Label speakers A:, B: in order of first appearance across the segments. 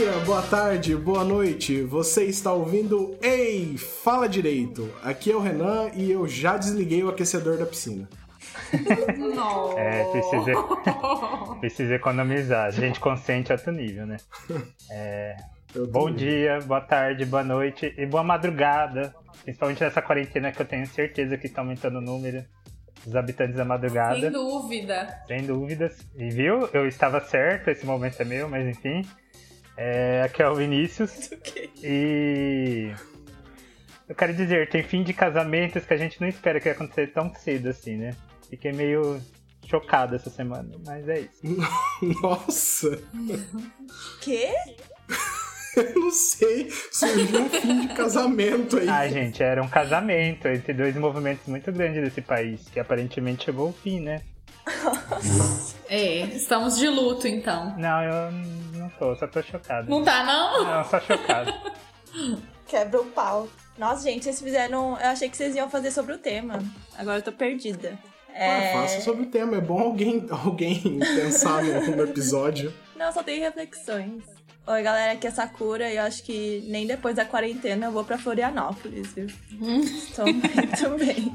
A: Bom dia, boa tarde, boa noite. Você está ouvindo Ei, fala direito. Aqui é o Renan e eu já desliguei o aquecedor da piscina.
B: Não.
C: É, precisa, precisa economizar. A gente consente alto nível, né? É, bom dia, boa tarde, boa noite e boa madrugada. Principalmente nessa quarentena que eu tenho certeza que está aumentando o número dos habitantes da madrugada.
B: Sem dúvida.
C: Sem dúvidas. E viu? Eu estava certo, esse momento é meu, mas enfim. É, aqui é o Vinícius. E. Eu quero dizer, tem fim de casamentos que a gente não espera que vai acontecer tão cedo assim, né? Fiquei meio chocado essa semana, mas é isso.
A: Nossa!
D: Quê?
A: Eu não sei, surgiu um fim de casamento aí.
C: Ah, gente, era um casamento entre dois movimentos muito grandes desse país, que aparentemente chegou ao fim, né?
B: É, estamos de luto então.
C: Não, eu não tô, só tô chocado.
B: Não tá, não?
C: Não, só chocado.
D: Quebra o pau. Nossa, gente, vocês fizeram. Eu achei que vocês iam fazer sobre o tema. Agora eu tô perdida. É...
A: Ah, faça sobre o tema, é bom alguém, alguém pensar no, no episódio.
D: Não, só tem reflexões. Oi, galera, aqui é Sakura e eu acho que nem depois da quarentena eu vou pra Florianópolis, viu? Estou muito bem.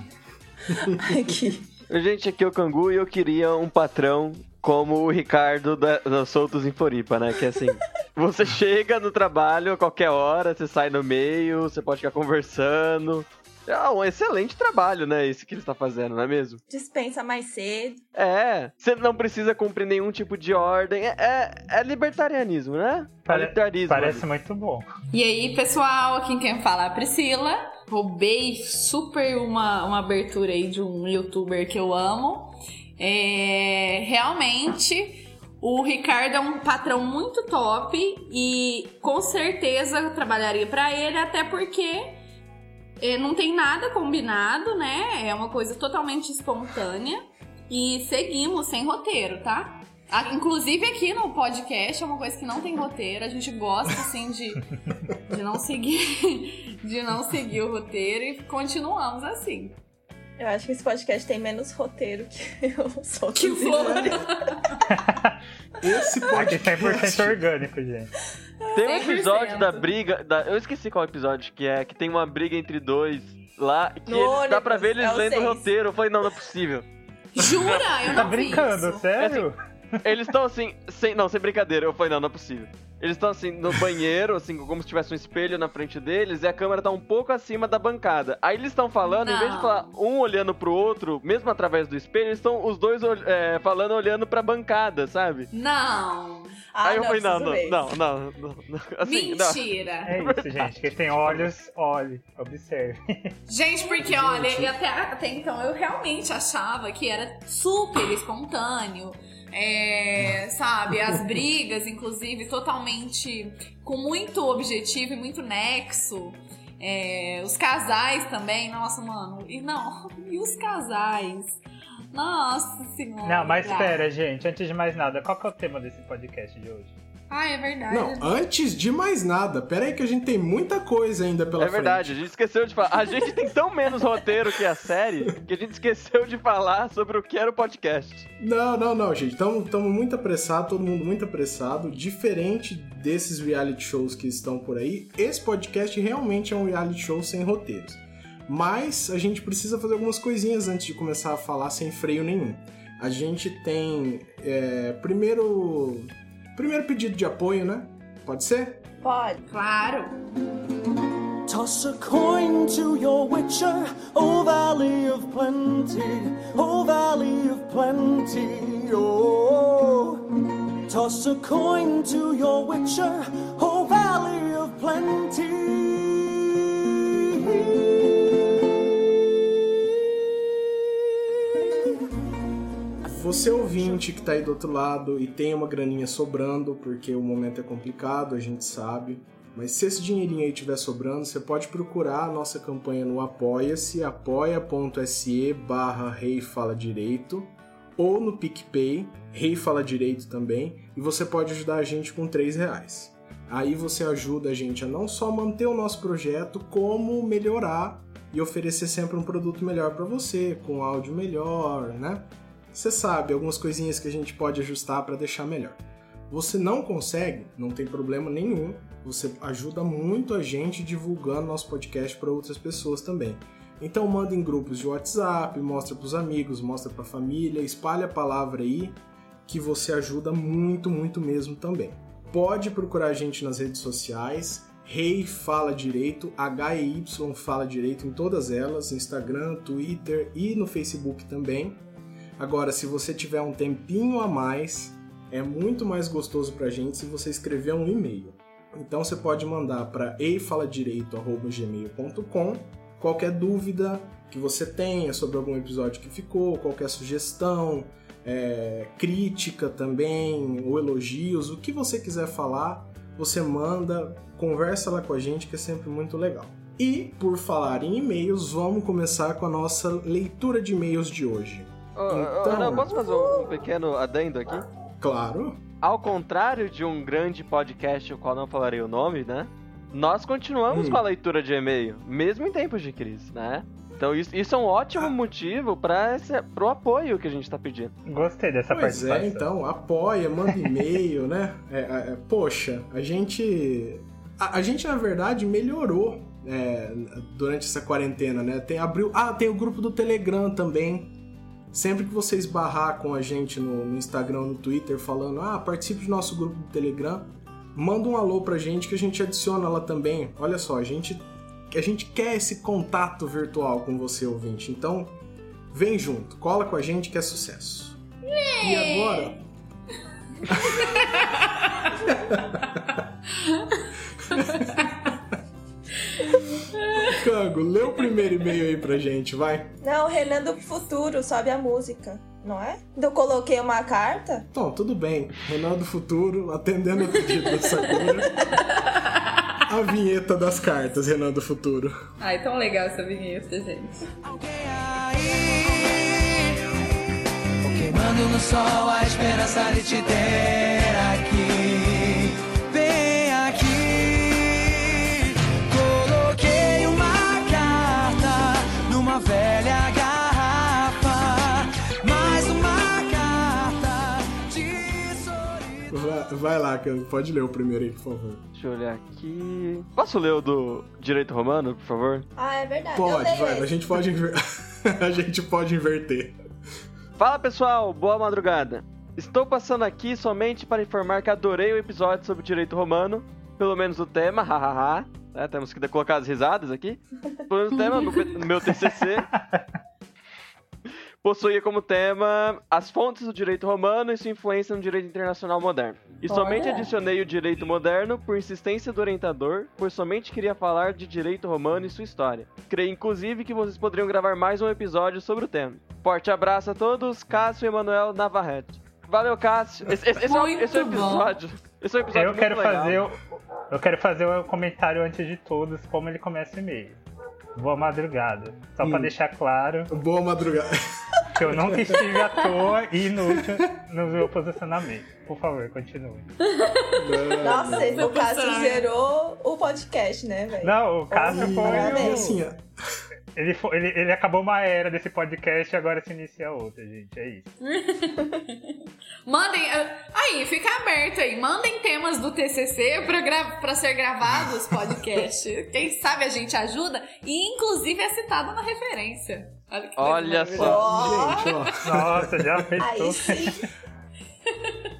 D: Aqui.
E: Gente, aqui é o Cangu e eu queria um patrão como o Ricardo da, da Soltos em Floripa, né? Que é assim, você chega no trabalho a qualquer hora, você sai no meio, você pode ficar conversando. É um excelente trabalho, né? Esse que ele está fazendo, não é mesmo?
D: Dispensa mais cedo.
E: É, você não precisa cumprir nenhum tipo de ordem. É, é, é libertarianismo, né?
C: Pare-
E: libertarismo.
C: Parece muito bom.
B: E aí, pessoal, aqui quem fala é a Priscila. Roubei super uma, uma abertura aí de um youtuber que eu amo. É, realmente, o Ricardo é um patrão muito top e com certeza eu trabalharia pra ele, até porque é, não tem nada combinado, né? É uma coisa totalmente espontânea. E seguimos sem roteiro, tá? Ah, Inclusive aqui no podcast é uma coisa que não tem roteiro. A gente gosta, assim, de, de não seguir de não seguir o roteiro e continuamos assim.
D: Eu acho que esse podcast tem menos roteiro que o Soltos
B: Que
D: em
B: flor.
D: Floripa.
A: Esse podcast
C: 100% orgânico, gente.
E: Tem um
B: 100%.
E: episódio da briga. Da, eu esqueci qual episódio que é, que tem uma briga entre dois lá, que
D: No
E: eles- dá pra ver eles
D: é
E: lendo o roteiro. Eu falei, não, não é possível.
B: Jura? Eu
C: Tá
B: não vi
C: brincando,
B: isso.
C: sério?
E: Eles estão assim, sem, não, sem brincadeira. Eu falei, não, não é possível. Eles estão assim, no banheiro, assim, como se tivesse um espelho na frente deles, e a câmera tá um pouco acima da bancada. Aí eles estão falando, em vez de
B: Não.
E: falar um olhando pro outro, mesmo através do espelho, eles estão os dois é, falando olhando pra bancada, sabe?
B: Não.
D: Ah,
E: Aí eu falei, não,
D: preciso
E: não, não, não, não, não. Assim, não.
B: Mentira.
C: É isso, gente. Quem tem olhos, olhe, observe.
B: Gente, porque olha, e até, até então eu realmente achava que era super espontâneo. É, sabe, as brigas, inclusive, totalmente com muito objetivo e muito nexo. É, os casais também, nossa, mano. E não, e os casais? Nossa senhora.
C: Não, mas espera, gente. Antes de mais nada, qual que é o tema desse podcast de hoje?
B: Ah, é verdade.
A: Não, antes de mais nada, pera aí que a gente tem muita coisa ainda pela
E: É verdade, a gente esqueceu de falar. A gente tem tão menos roteiro que a série que a gente esqueceu de falar sobre o que era o podcast.
A: frente. Não, não, não, gente. Estamos muito apressados, todo mundo muito apressado. Diferente desses reality shows que estão por aí, esse podcast realmente é um reality show sem roteiros. Mas a gente precisa fazer algumas coisinhas antes de começar a falar sem freio nenhum. A gente tem. é, primeiro. Primeiro pedido de apoio, né? Pode ser?
D: Pode.
B: Claro.
F: Toss a coin to your witcher, O Valley of Plenty, O Valley of Plenty, oh. Toss a coin to your witcher, O Valley of Plenty.
A: Você ouvinte que tá aí do outro lado e tem uma graninha sobrando, porque o momento é complicado, a gente sabe. Mas se esse dinheirinho aí estiver sobrando, você pode procurar a nossa campanha no Apoia-se, apoia.se barra Rei Fala Direito, ou no PicPay, Rei Fala Direito também, e você pode ajudar a gente com 3 reais. Aí você ajuda a gente a não só manter o nosso projeto, como melhorar e oferecer sempre um produto melhor para você, com áudio melhor, né? Você sabe, algumas coisinhas que a gente pode ajustar para deixar melhor. Você não consegue? Não tem problema nenhum. Você ajuda muito a gente divulgando nosso podcast para outras pessoas também. Então manda em grupos de WhatsApp, mostra para os amigos, mostra para a família, espalha a palavra aí que você ajuda muito, muito mesmo também. Pode procurar a gente nas redes sociais, Rei hey Fala Direito, H-E-Y Fala Direito em todas elas, Instagram, Twitter e no Facebook também. Agora, se você tiver um tempinho a mais, é muito mais gostoso pra gente se você escrever um e-mail. Então você pode mandar para eifaladireito@gmail.com qualquer dúvida que você tenha sobre algum episódio que ficou, qualquer sugestão, é, crítica também, ou elogios, o que você quiser falar, você manda, conversa lá com a gente que é sempre muito legal. E por falar em e-mails, vamos começar com a nossa leitura de e-mails de hoje.
E: Então... Não, posso fazer um pequeno adendo aqui?
A: Claro.
E: Ao contrário de um grande podcast, o qual não falarei o nome, né? Nós continuamos hum. com a leitura de e-mail, mesmo em tempos de crise, né? Então isso, isso é um ótimo ah. motivo para o apoio que a gente está pedindo.
C: Gostei dessa
A: pois é, participação. é, então, apoia, manda e-mail, né? É, é, poxa, a gente... A, a, gente, na verdade, melhorou é, durante essa quarentena, né? Tem, abriu, ah, tem o grupo do Telegram também, Sempre que você esbarrar com a gente no, no Instagram, no Twitter, falando, ah, participe do nosso grupo do Telegram, manda um alô pra gente que a gente adiciona lá também. Olha só, a gente, a gente quer esse contato virtual com você, ouvinte. Então, vem junto, cola com a gente que é sucesso. E agora? Cango, lê o primeiro e-mail aí pra gente, vai.
D: Não, Renan do Futuro, sobe a música, não é? Eu coloquei uma carta?
A: Então, tudo bem. Renan do Futuro, atendendo o pedido da Sakura. a vinheta das cartas, Renan do Futuro.
B: Ai, tão legal essa vinheta, gente. Alguém aí, queimando no sol a esperança de te ter
A: Vai, lá, pode ler o primeiro aí, por favor.
E: Deixa eu olhar aqui. Posso ler o do direito romano, por favor?
D: Ah, é verdade.
A: Pode, vai, a gente pode, inver... a gente pode inverter.
E: Fala pessoal, boa madrugada. Estou passando aqui somente para informar que adorei o episódio sobre direito romano, pelo menos o tema, hahaha. É, temos que colocar as risadas aqui. Pelo menos o tema no meu TCC possuía como tema as fontes do direito romano e sua influência no direito internacional moderno. E Olha. somente adicionei o direito moderno por insistência do orientador, pois somente queria falar de direito romano e sua história. Creio inclusive que vocês poderiam gravar mais um episódio sobre o tema. Forte abraço a todos, Cássio e Emanuel Navarrete. Valeu, Cássio. Esse, esse, esse, é, esse é o episódio. Esse é um episódio
C: eu quero legal. fazer o, Eu quero fazer o um comentário antes de todos, como ele começa o e-mail. Boa madrugada. Só hum. pra deixar claro.
A: Boa madrugada.
C: Que eu nunca estive à toa e inútil no meu posicionamento. Por favor, continue.
D: Nossa, o Cássio zerou o podcast, né, velho?
C: Não, o Cássio foi.
A: O... Assim,
C: ele, foi, ele, ele acabou uma era desse podcast e agora se inicia outra, gente. É isso.
B: Mandem. Ah, aí, fica aberto aí. Mandem temas do TCC gra, pra ser gravados podcast. Quem sabe a gente ajuda e, inclusive, é citado na referência.
E: Olha, Olha
C: só. Gente, ó. Nossa, já fez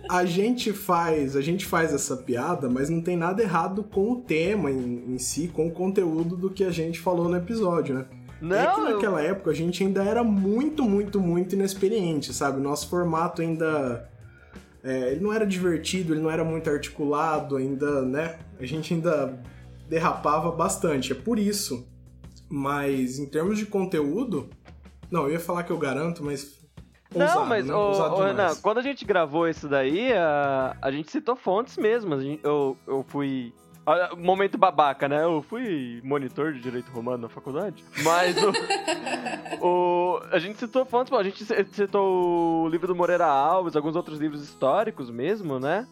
A: a gente faz a gente faz essa piada, mas não tem nada errado com o tema em, em si, com o conteúdo do que a gente falou no episódio, né? Não, é que naquela eu... época a gente ainda era muito, muito, muito inexperiente, sabe? Nosso formato ainda. É, ele não era divertido, ele não era muito articulado, ainda, né? A gente ainda derrapava bastante. É por isso. Mas em termos de conteúdo. Não, eu ia falar que eu garanto, mas.
E: Ousado, não, mas, né? ô, quando a gente gravou isso daí, a, a gente citou fontes mesmo. Gente, eu, eu fui Momento babaca, né? Eu fui monitor de direito romano na faculdade, mas o, o a gente citou fontes, a gente citou o livro do Moreira Alves, alguns outros livros históricos mesmo, né?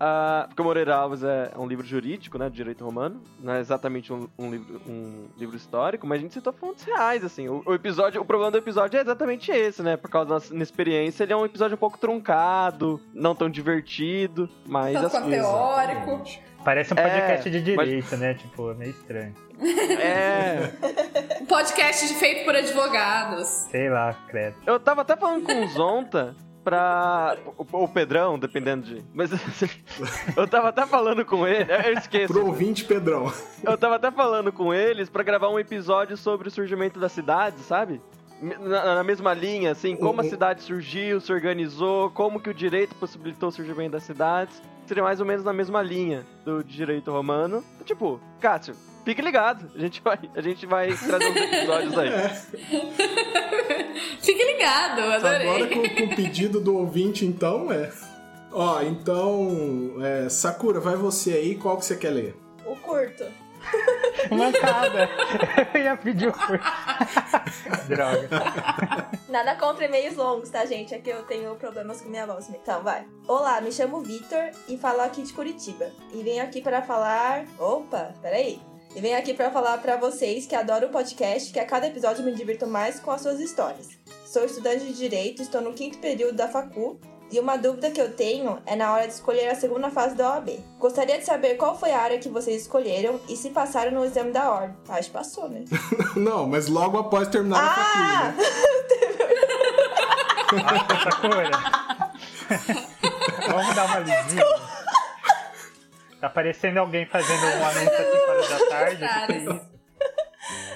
E: Ah, porque o Moreira Alves é um livro jurídico, né, de direito romano, não é exatamente um, um livro, um livro histórico, mas a gente citou fontes reais, assim. O, o episódio, o problema do episódio é exatamente esse, né? Por causa da nossa inexperiência, ele é um episódio um pouco truncado, não tão divertido, mas
B: Tanto
E: assim,
B: teórico.
A: Exatamente.
C: Parece um
E: É,
C: podcast de
E: mas-
C: direito, né? Tipo, é meio estranho.
E: é.
B: Um podcast feito por advogados.
C: Sei lá, credo.
E: Eu tava até falando com o Zonta pra. O, o Pedrão, dependendo de. Mas eu tava até falando com ele. Eu esqueço.
A: Pro ouvinte, Pedrão.
E: Eu tava até falando com eles pra gravar um episódio sobre o surgimento da cidade, sabe? Na, na mesma linha, assim, como a cidade surgiu, se organizou, como que o direito possibilitou o surgimento das cidades. Seria mais ou menos na mesma linha do direito romano. Tipo, Cássio, fique ligado. A gente vai, a gente vai trazer uns episódios aí.
B: Fique ligado, adorei.
A: Agora com, com o pedido do ouvinte, então, é. Ó, então. é, Sakura, vai você aí, qual que você quer ler?
D: O curto.
C: Mancada! Eu ia pedir o curso. Droga.
D: Nada contra e-mails longos, tá, gente? É que eu tenho problemas com minha voz. Então, vai. Olá, me chamo Vitor e falo aqui de Curitiba. E venho aqui para falar. Opa, peraí. E venho aqui para falar para vocês que adoro o podcast, que a cada episódio me divirto mais com as suas histórias. Sou estudante de Direito, estou no quinto período da Facu. E uma dúvida que eu tenho é na hora de escolher a segunda fase da OAB. Gostaria de saber qual foi a área que vocês escolheram e se passaram no exame da ordem. Acho que passou, né?
A: Não, mas logo após terminar a
D: Ah!
A: faculdade. Né?
C: Nossa, Sakura. Vamos dar uma lidinha. Tá parecendo alguém fazendo um anúncio às 5 horas da tarde. O que,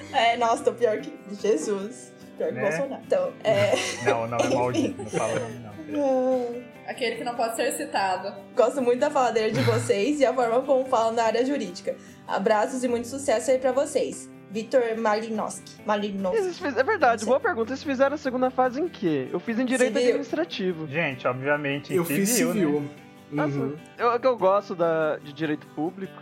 C: que é?
D: É, nossa, tô pior que Jesus. Pior que
C: Né?
D: Bolsonaro. Então, é.
C: Não, não é maldito. Não fala o nome, não.
B: Aquele que não pode ser citado.
D: Gosto muito da faladeira de vocês e a forma como falam na área jurídica. Abraços e muito sucesso aí pra vocês. Vitor Malinowski. Malinowski.
E: É verdade, boa pergunta. Vocês fizeram a segunda fase em quê? Eu fiz em direito
D: Civil.
E: administrativo.
C: Gente, obviamente,
A: Eu
C: civil,
A: fiz civil.
C: Né?
E: Nossa,
A: Uhum.
E: eu, que eu gosto da, de direito público.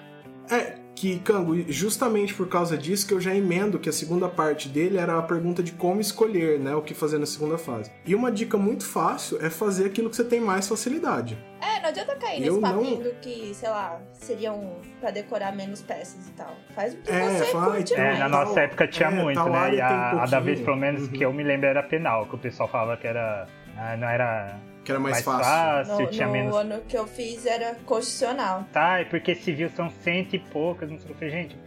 A: É, que, Cango, justamente por causa disso que eu já emendo que a segunda parte dele era a pergunta de como escolher, né, o que fazer na segunda fase. E uma dica muito fácil é fazer aquilo que você tem mais facilidade.
D: É, não adianta cair
A: Eu
D: nesse
A: não-
D: papinho do que, sei lá, seriam pra decorar menos peças e tal. Faz o que
A: É,
D: você
A: vai,
D: curte
A: tem-
C: É,
D: mais.
C: na
A: Tal-
C: nossa época tinha
A: é,
C: muito, né? E a,
A: tem
C: a da vez, pelo menos,
A: Uhum.
C: que eu me lembro era penal, que o pessoal falava que era. ah, não era
A: Que era mais,
C: mais,
A: fácil.
C: fácil,
D: No,
C: tinha
D: no
C: menos.
D: ano que eu fiz era constitucional.
C: Tá, é porque civil são cento e poucas, não sei o que, gente.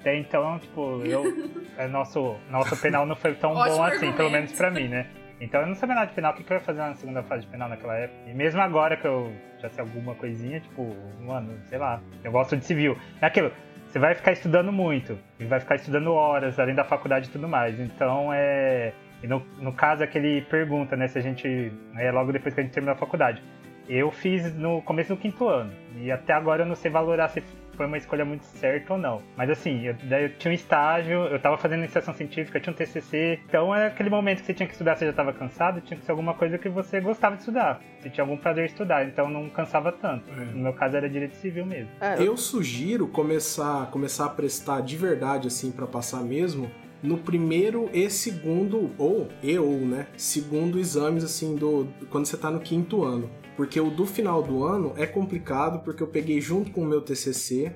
C: Até então, tipo, eu. é, nosso, nosso penal não foi tão bom assim,
B: argumento.
C: pelo menos pra mim, né? Então eu não sabia nada de penal, o que que eu ia fazer na segunda fase de penal naquela época? E mesmo agora que eu já sei alguma coisinha, tipo, mano, sei lá, eu gosto de civil. É aquilo, você vai ficar estudando muito, e vai ficar estudando horas, além da faculdade e tudo mais. Então é. E no, no caso é que ele pergunta, né, se a gente. É logo depois que a gente terminou a faculdade. Eu fiz no começo do quinto ano. E até agora eu não sei valorar se foi uma escolha muito certa ou não. Mas assim, eu, daí eu tinha um estágio, eu tava fazendo iniciação científica, eu tinha um TCC. Então é aquele momento que você tinha que estudar, você já tava cansado, tinha que ser alguma coisa que você gostava de estudar. Você tinha algum prazer em estudar, então não cansava tanto. No meu caso era direito civil mesmo.
E: É, eu-
A: Eu sugiro começar, começar a prestar de verdade, assim, pra passar mesmo, no primeiro e segundo, ou e ou, né? Segundo exames, assim, do quando você tá no quinto ano. Porque o do final do ano é complicado, porque eu peguei junto com o meu TCC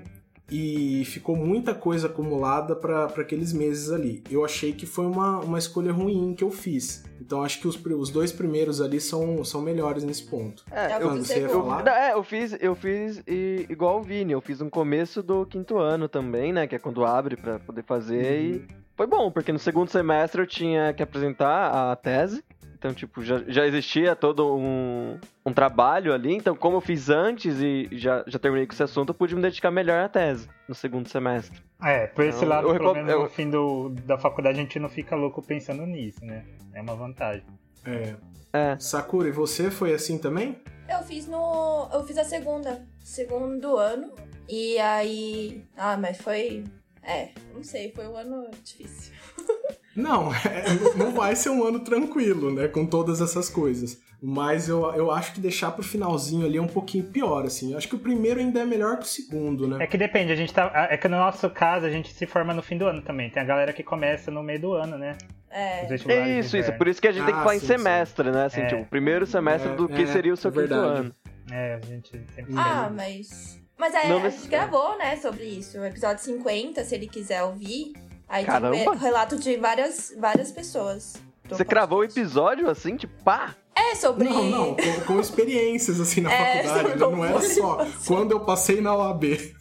A: e ficou muita coisa acumulada para aqueles meses ali. Eu achei que foi uma, uma escolha ruim que eu fiz. Então acho que os, os dois primeiros ali são, são melhores nesse ponto.
E: é, eu,
A: Quando você ia falar?
E: Não, é, eu fiz, eu fiz i- igual o Vini, eu fiz no começo do quinto ano também, né? Que é quando abre pra poder fazer
A: Uhum.
E: e foi bom, porque no segundo semestre eu tinha que apresentar a tese. Então, tipo, já, já existia todo um, um trabalho ali. Então, como eu fiz antes e já, já terminei com esse assunto, eu pude me dedicar melhor à tese no segundo semestre.
C: É, por esse
E: Eu-
C: lado,
E: eu
C: pelo
E: recom-
C: menos
E: eu-
C: no fim do, da faculdade, a gente não fica louco pensando nisso, né? É uma vantagem.
A: É.
E: É.
A: Sakura, e você foi assim também?
D: Eu fiz no. Eu fiz a segunda. Segundo ano. E aí. Ah, mas foi. É, não sei, foi um ano difícil.
A: Não, é, não vai ser um ano tranquilo, né? Com todas essas coisas. Mas eu, eu acho que deixar pro finalzinho ali é um pouquinho pior, assim. Eu acho que o primeiro ainda é melhor que o segundo, né?
C: É que depende, a gente tá. É que no nosso caso, a gente se forma no fim do ano também. Tem a galera que começa no meio do ano, né?
D: É.
C: De
E: Isso, isso. Por isso que a gente tem que
A: Ah,
E: falar em
A: sim, sim.
E: semestre, né? Assim,
C: É.
E: tipo, primeiro semestre
A: É,
E: do que
A: é,
E: seria o seu
A: é
E: quinto ano.
C: É, a gente sempre
D: Ah, mas. Mas é,
E: Não
D: a gente gravou, né, sobre isso. O episódio 50, se ele quiser ouvir. Aí tem
E: Caramba!
D: o relato de várias, várias pessoas.
E: Você cravou o episódio assim, tipo, pá!
D: É, sobre.
A: Não, não, com, com experiências assim na
D: É,
A: faculdade, né? não era só quando eu passei na OAB.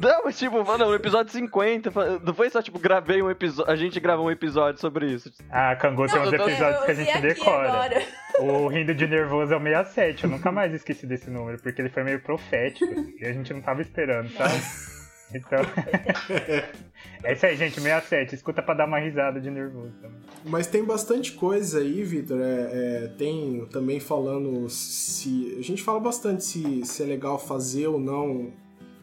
E: Não, mas tipo, mano, no episódio 50, fa- não foi só tipo, gravei um episódio, a gente gravou um episódio sobre isso.
C: Ah, Cangu tem uns episódios
D: eu
C: que a gente decora.
D: agora.
C: O Rindo de Nervoso é o 67, eu nunca mais esqueci desse número, porque ele foi meio profético e a gente não tava esperando, sabe? Então. é isso aí, gente, 67. Escuta pra dar uma risada de nervoso também.
A: Mas tem bastante coisa aí, Vitor. É, é, tem também falando se. A gente fala bastante se, se é legal fazer ou não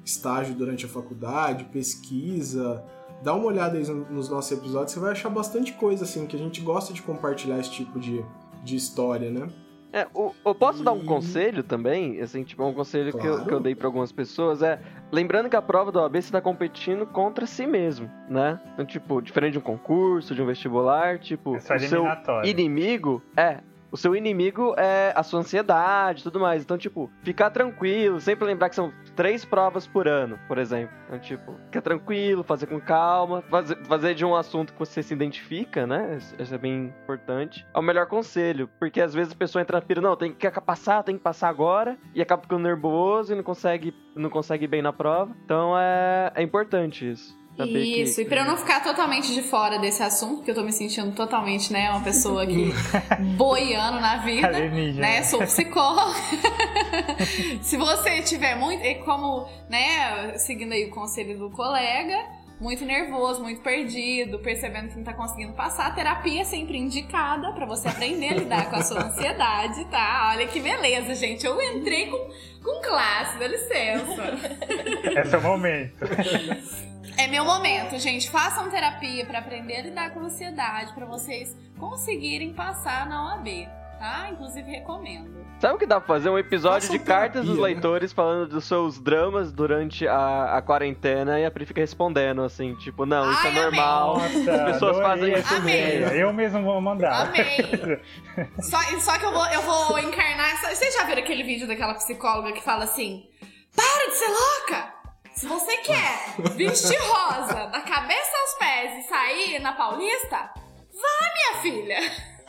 A: estágio durante a faculdade, pesquisa. Dá uma olhada aí no- nos nossos episódios, você vai achar bastante coisa, assim, que a gente gosta de compartilhar esse tipo de, de história, né?
E: É, o- eu posso dar um
A: E-
E: conselho também? Assim, tipo, um conselho que, eu,
A: Claro.
E: que eu dei pra algumas pessoas é. Lembrando que a prova da OAB você tá competindo contra si mesmo, né? Então, tipo, diferente de um concurso, de um vestibular, tipo,
C: É
E: o seu inimigo é. O seu inimigo é a sua ansiedade e tudo mais. Então, tipo, ficar tranquilo, sempre lembrar que são três provas por ano, por exemplo. Então, tipo, ficar tranquilo, fazer com calma, fazer, fazer de um assunto que você se identifica, né? Isso é bem importante. É o melhor conselho, porque às vezes a pessoa entra na pira, não, tem que passar, tem que passar agora, e acaba ficando nervoso e não consegue, não consegue bem na prova. Então é, é importante isso. Saber que-
B: Isso, e pra eu não ficar totalmente de fora desse assunto, porque eu tô me sentindo totalmente, né, uma pessoa que boiando na vida, né, sou psicóloga. Se você tiver muito, e como, né, seguindo aí o conselho do colega, muito nervoso, muito perdido, percebendo que não tá conseguindo passar, a terapia é sempre indicada pra você aprender a lidar com a sua ansiedade, tá? Olha que beleza, gente. Eu entrei com, com classe, dá licença.
C: É seu momento.
B: É meu momento, gente. Façam terapia pra aprender a lidar com a ansiedade, pra vocês conseguirem passar na OAB, tá? Inclusive recomendo.
E: Sabe o que dá pra fazer? Um episódio
A: Façam
E: de cartas dos
A: né?
E: leitores falando dos seus dramas durante a, a quarentena e a Pri fica respondendo assim, tipo, não, isso
B: Ai,
E: é normal.
C: Nossa,
E: As pessoas fazem isso
B: Amei.
C: ideia. Eu mesmo vou mandar.
B: Amei. Só, só que eu vou, eu vou encarnar essa. Vocês já viram aquele vídeo daquela psicóloga que fala assim: Para de ser louca! Se você quer vestir rosa da cabeça aos pés e sair na Paulista, vá, minha filha!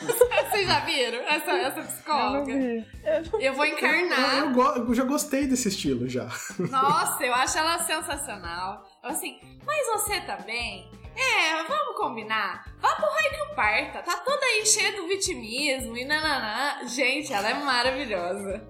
B: Vocês já viram essa, essa
C: Eu não
B: psicóloga?
C: vi.
B: Eu vou
A: Ah,
B: encarnar.
A: eu, go- eu já gostei desse estilo já.
B: Nossa, eu acho ela sensacional. Assim, mas você também? É, vamos combinar. Vá pro raio que parta. Tá toda aí cheia do vitimismo e nananã. Gente, ela é maravilhosa.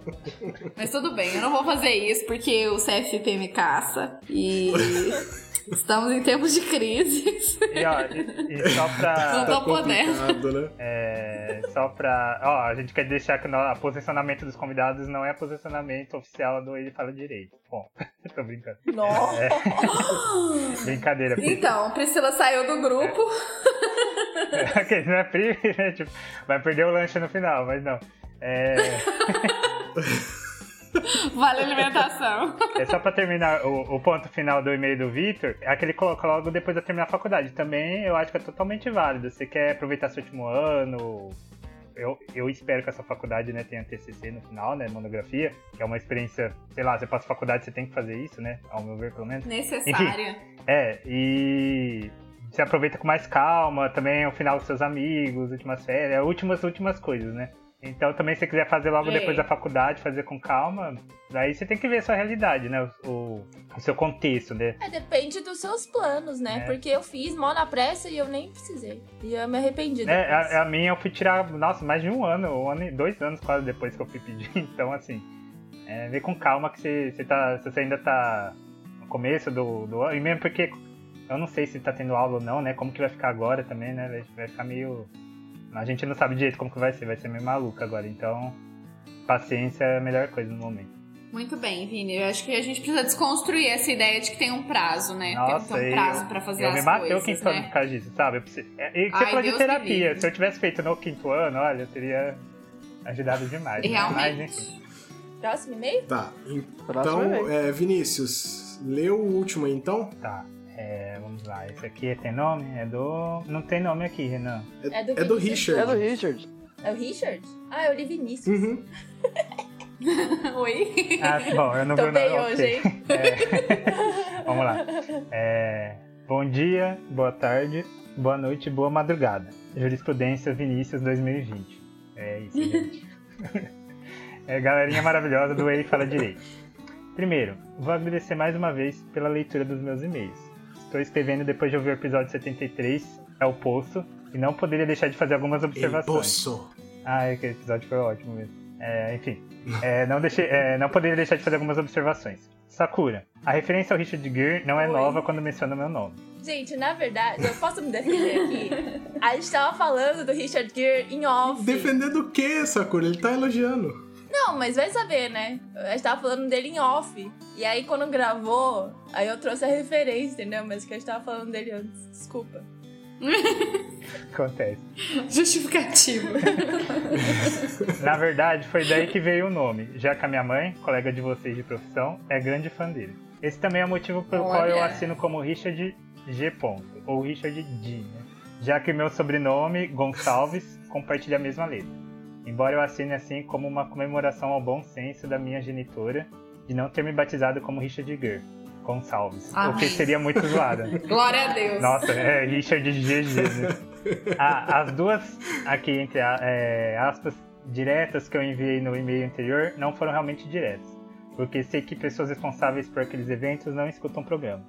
B: Mas tudo bem, eu não vou fazer isso porque o CFP me caça. E estamos em tempos de crise.
C: E, ó, e, e só
B: Não
C: pra.
B: tô podendo.
A: complicado, né?
C: É, só pra. Ó, a gente quer deixar que o posicionamento dos convidados não é posicionamento oficial do Ele Fala Direito. Bom, tô brincando.
D: Nossa.
C: Brincadeira. Pri.
B: Então, Priscila saiu do grupo.
C: Ok, não é Pri, né? Tipo, vai perder o lanche no final, mas não. É,
B: Vale alimentação.
C: é só pra terminar o, o ponto final do e-mail do Victor, é aquele que coloca logo depois de terminar a faculdade. Também eu acho que é totalmente válido. Você quer aproveitar seu último ano. Eu, eu espero que essa faculdade né, tenha TCC no final, né? Monografia, que é uma experiência, sei lá, você passa faculdade, você tem que fazer isso, né? Ao meu ver, pelo menos.
B: Necessária.
C: É, e você aproveita com mais calma, também o final com seus amigos, últimas férias, últimas, últimas coisas, né? Então também se você quiser fazer logo depois da faculdade, fazer com calma, daí você tem que ver a sua realidade, né? O, o- o seu contexto, né?
D: É, depende dos seus planos, né?
C: É.
D: Porque eu fiz mó na pressa e eu nem precisei. E eu me arrependi
C: É,
D: depois.
C: a, a minha eu fui tirar, nossa, mais de um ano, um ano dois anos quase depois que eu fui pedir. Então, assim, é, vê com calma que você, você, tá, se você ainda tá no começo do, do ano. E mesmo porque eu não sei se tá tendo aula ou não, né? Como que vai ficar agora também, né? Vai, vai ficar meio. A gente não sabe direito como que vai ser, vai ser meio maluco agora. Então, paciência é a melhor coisa no momento.
B: Muito bem, Vini. Eu acho que a gente precisa desconstruir essa ideia de que tem um prazo, né?
C: Nossa,
B: tem um
C: eu-
B: prazo pra fazer
C: eu
B: as
C: me matei o
B: coisas,
C: quinto ano
B: né?
C: por causa disso, sabe? Eu preciso... é, E você
B: Ai,
C: falou de terapia. Se eu tivesse feito no quinto ano, olha, eu teria ajudado demais. né? Mas, enfim.
B: Realmente.
D: Próximo e-mail?
A: Tá,
E: Próximo
A: então, é, Vinícius, lê o último aí, então.
C: Tá, é, vamos lá. Esse aqui tem nome? É do. Não tem nome aqui, Renan.
D: É do
A: É do. Richard.
E: É do Richard.
D: É o Richard? Ah, eu li Vinícius.
A: Uhum.
B: Oi?
C: Ah, bom, eu não
D: Tô
C: vi
D: bem
C: não.
D: hoje,
C: ok.
D: hein?
C: É, Vamos lá. É, Bom dia, boa tarde, boa noite, boa madrugada. Jurisprudência Vinícius 2020. É isso, gente. É, galerinha maravilhosa do Ei Fala Direito. Primeiro, vou agradecer mais uma vez pela leitura dos meus e-mails. Estou escrevendo depois de ouvir o episódio 73, É o Poço, e não poderia deixar de fazer algumas observações.
A: Poço.
C: Ah, é que esse episódio foi ótimo mesmo. É, enfim, é, não, deixei, é, não poderia deixar de fazer algumas observações. Sakura, a referência ao Richard Gere não é
D: Oi.
C: nova quando menciona meu nome.
D: Gente, na verdade, eu posso me defender aqui. A gente tava falando do Richard Gere em off.
A: Defender do que, Sakura? Ele tá elogiando.
D: Não, mas vai saber, né? A gente tava falando dele em off. E aí, quando gravou, aí eu trouxe a referência, entendeu? Mas que a gente tava falando dele antes. Desculpa.
C: Acontece.
B: Justificativo.
C: Na verdade, foi daí que veio o nome, já que a minha mãe, colega de vocês de profissão, é grande fã dele. Esse também é o motivo pelo qual eu
B: Olha.
C: assino como Richard G. Ponto, ou Richard D, né? Já que o meu sobrenome, Gonçalves, compartilha a mesma letra. Embora eu assine assim como uma comemoração ao bom senso da minha genitora de não ter me batizado como Richard Gere Gonçalves,
B: Ah.
C: o que seria muito zoado.
B: Glória a Deus.
C: Nossa, é Richard GG. Né? Ah, as duas aqui, entre é, aspas, diretas que eu enviei no e-mail anterior não foram realmente diretas, porque sei que pessoas responsáveis por aqueles eventos não escutam o programa.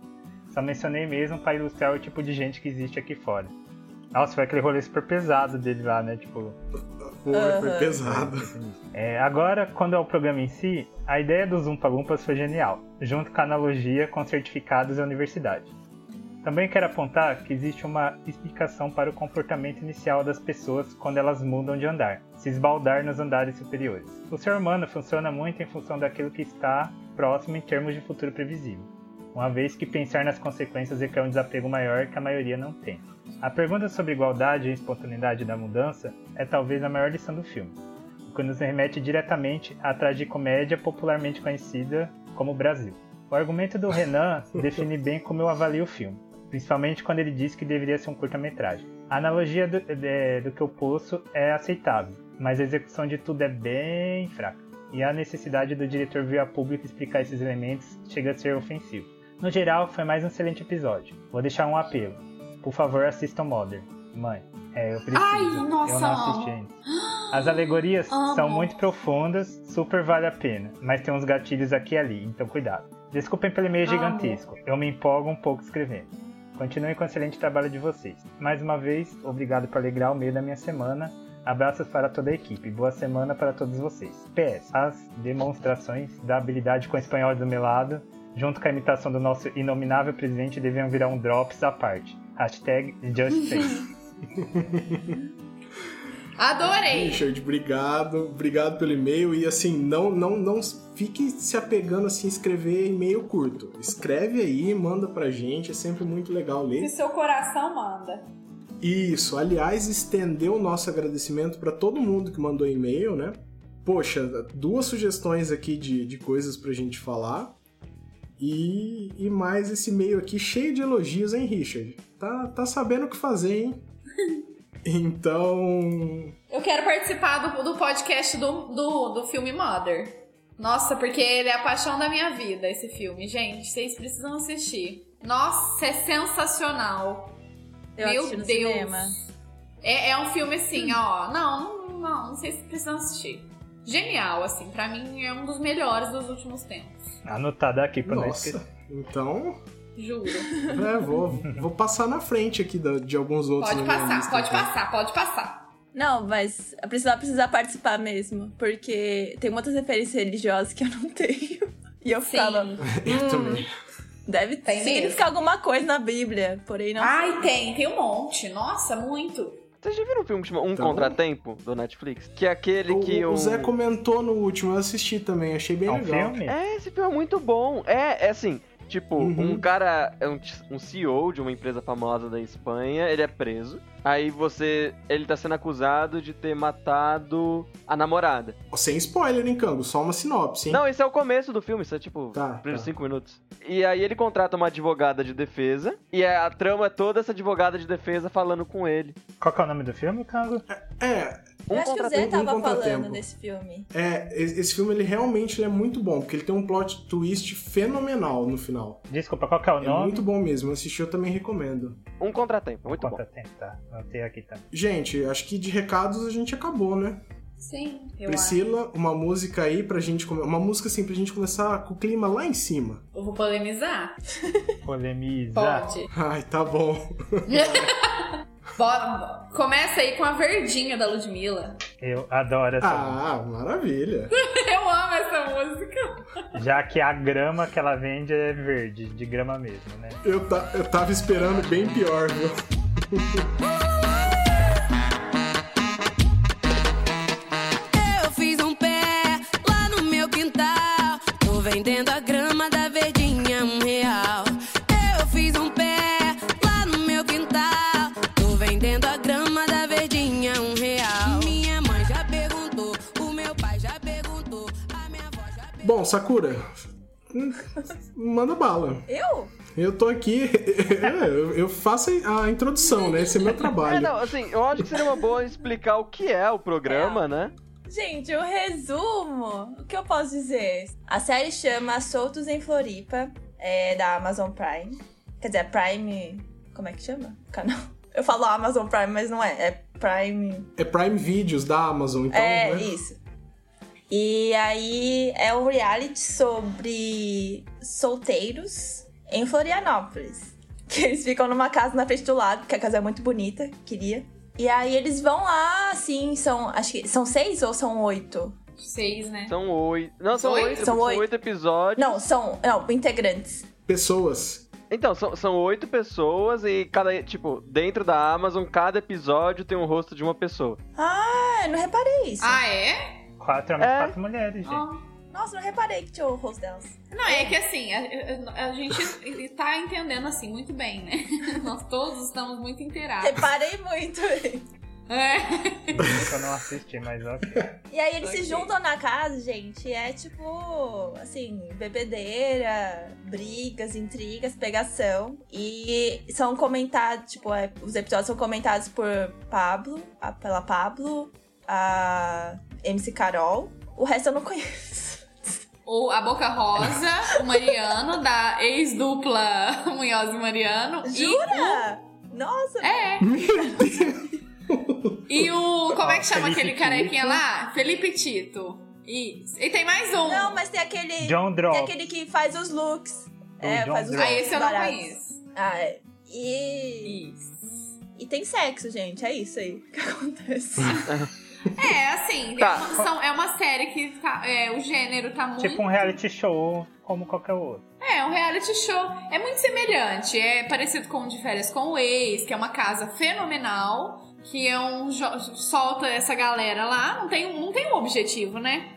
C: Só mencionei mesmo para ilustrar o tipo de gente que existe aqui fora. Nossa, foi aquele rolê super pesado dele lá, né? Tipo,
A: Foi, foi
D: Aham.
A: pesado.
C: é, agora, quando é o programa em si, a ideia dos Umpa Lumpas foi genial, junto com a analogia com certificados e universidade. Também quero apontar que existe uma explicação para o comportamento inicial das pessoas quando elas mudam de andar, se esbaldar nos andares superiores. O ser humano funciona muito em função daquilo que está próximo em termos de futuro previsível, uma vez que pensar nas consequências requer um desapego maior que a maioria não tem. A pergunta sobre igualdade e espontaneidade da mudança é talvez a maior lição do filme, o que nos remete diretamente à tragicomédia popularmente conhecida como Brasil. O argumento do Renan define bem como eu avalio o filme, principalmente quando ele diz que deveria ser um curta-metragem. A analogia do, de- do que eu poço é aceitável, mas a execução de tudo é bem fraca. E a necessidade do diretor vir a público explicar esses elementos chega a ser ofensivo. No geral, foi mais um excelente episódio. Vou deixar um apelo. Por favor, assistam Modern. Mãe, é, eu preciso.
B: Ai, nossa,
C: eu não assisti
B: amo.
C: ainda. As alegorias
B: Amo.
C: são muito profundas, super vale a pena, mas tem uns gatilhos aqui e ali, então cuidado. Desculpem pelo e-mail gigantesco, eu me empolgo um pouco escrevendo. Continuem com o excelente trabalho de vocês. Mais uma vez, obrigado por alegrar o meio da minha semana. Abraços para toda a equipe. Boa semana para todos vocês. PS. As demonstrações da habilidade com o espanhol do meu lado, junto com a imitação do nosso inominável presidente, deviam virar um drops à parte. Hashtag JustFace.
B: Adorei.
A: Richard, obrigado. Obrigado pelo e-mail. E assim, não, não, não fique se apegando assim, a escrever e-mail curto. Escreve aí, manda pra gente. É sempre muito legal
B: Se
A: ler.
B: seu coração manda.
A: Isso, aliás, estender o nosso agradecimento pra todo mundo que mandou e-mail, né? Poxa, duas sugestões aqui de, de coisas pra gente falar. E, e mais esse e-mail aqui cheio de elogios, hein, Richard? Tá, tá sabendo o que fazer, hein? Então.
B: Eu quero participar do, do podcast do, do, do filme Mother. Nossa, porque ele é a paixão da minha vida, esse filme. Gente, vocês precisam assistir. Nossa, é sensacional.
D: Eu
B: Meu Deus. É, é um filme assim, ó. Não, não, não, não sei se precisam assistir. Genial, assim. Pra mim é um dos melhores dos últimos tempos.
C: Anotado aqui pra.
A: Nossa. Então.
B: Juro.
A: É, vou, vou passar na frente aqui de alguns outros.
B: Pode passar, pode
A: então.
B: passar, pode passar.
D: Não, mas a Priscila precisa participar mesmo. Porque tem muitas referências religiosas que eu não tenho. E eu ficava.
B: Sim.
A: Eu também.
D: Deve
B: Tem
D: significar alguma coisa na Bíblia, porém não.
B: Ai, tem, tem um monte. Nossa, muito.
E: Vocês já viram um filme que chama Um
A: Então-
E: Contratempo, do Netflix? Que é aquele que
A: O,
E: o...
A: o Zé comentou no último, eu assisti também, achei bem
C: É um
A: legal.
C: filme?
E: É, esse filme é muito bom. É, é assim, tipo,
A: Uhum.
E: um cara, é um, um CEO de uma empresa famosa da Espanha, ele é preso. Aí você, ele tá sendo acusado de ter matado a namorada.
A: Sem spoiler, hein, Cango? Só uma sinopse, hein?
E: Não, esse é o começo do filme, isso é tipo,
A: Tá,
E: os primeiros
A: tá.
E: cinco minutos. E aí ele contrata uma advogada de defesa, e a trama é toda essa advogada de defesa falando com ele.
C: Qual que é o nome do filme, Kango?
A: É,
E: Um
D: Eu acho que o Zé tava
A: Um
D: falando desse filme.
A: É, esse filme ele realmente ele é muito bom, porque ele tem um plot twist fenomenal no final.
C: Desculpa, qual que é o
A: É
C: nome?
A: muito bom mesmo. Eu assisti, eu também recomendo.
E: Um contratempo, muito bom.
C: Contratempo, tá. Anotei aqui também.
A: Gente, acho que de recados a gente acabou, né?
B: Sim, eu
A: Priscila, uma música aí pra gente. come- Uma música assim pra gente começar com o clima lá em cima.
B: acho. Eu vou polemizar?
C: Polemiza.
B: Pode.
A: Ai, tá bom.
B: Bora, começa aí com a verdinha da Ludmilla.
C: Eu adoro essa música.
A: Ah, maravilha.
B: Eu amo essa música.
C: Já que a grama que ela vende é verde, de grama mesmo, né?
A: Eu, ta- eu tava esperando bem pior, viu?
G: Vendendo a grama da verdinha um real. Eu fiz um pé lá no meu quintal. Tô vendendo a grama da verdinha um real. Minha mãe já perguntou, o meu pai já perguntou, a minha avó já perguntou.
A: Bom, Sakura. Manda bala.
D: Eu?
A: Eu tô aqui. é, eu, faço a introdução, né? Esse é meu
E: É,
A: trabalho.
E: não, assim, eu acho que seria uma boa explicar o que é o programa, né?
D: Gente, o resumo, o que eu posso dizer? A série chama Soltos em Floripa, é da Amazon Prime. Quer dizer, Prime. Como é que chama? O canal. Eu falo Amazon Prime, mas não é. É Prime.
A: É Prime Videos da Amazon, então.
D: é,
A: né?
D: isso. E aí é um reality sobre solteiros em Florianópolis. Que eles ficam numa casa na frente do lago, que a casa é muito bonita, queria. E aí eles vão lá, assim, são. Acho que são seis ou são oito?
B: Seis, né?
E: São oito. Não, são
B: Oito?
E: oito.
D: São oito.
E: oito episódios.
D: Não, são. Não, integrantes.
A: Pessoas.
E: Então, são, são oito pessoas e cada, tipo, dentro da Amazon, cada episódio tem um rosto de uma pessoa.
D: Ah, eu não reparei isso.
B: Ah, é?
C: Quatro homens,
E: É.
C: quatro mulheres, gente.
B: Ah.
D: Nossa, não reparei que tinha o rosto delas.
B: Não, é que assim, a, a- a gente tá entendendo assim muito bem, né? Nós todos estamos muito inteirados.
D: Reparei muito.
B: É.
C: Eu não assisti, mas ok.
D: E aí eles se
B: Ok.
D: juntam na casa, gente. É tipo, assim, bebedeira, brigas, intrigas, pegação. E são comentados, tipo, é, os episódios são comentados por Pablo, a- pela Pablo, a MC Carol. O resto eu não conheço.
B: O, a Boca Rosa, o Mariano, da ex-dupla Munhoz e Mariano.
D: Jura? Nossa!
B: E, é. E o. Como é que chama
C: Felipe
B: aquele carequinha
C: Tito.
B: lá? Felipe Tito. Isso. E tem mais um.
D: Não, mas tem aquele.
C: John
D: Tem
C: Drop.
D: aquele que faz os looks.
C: O
D: é,
C: John
D: faz os
C: Drop.
B: Ah,
D: looks
B: esse eu não
D: baratos.
B: conheço.
D: Ah, é. E.
B: Isso.
D: E tem sexo, gente. É isso aí que acontece.
B: É, assim,
E: Tá.
B: é, uma, são- é uma série que tá, é, o gênero tá muito.
C: Tipo um reality show, como qualquer outro.
B: É, um reality show. É muito semelhante. É parecido com De Férias com o Ex, que é uma casa fenomenal. Que é um. solta essa galera lá. Não tem, não tem um objetivo, né?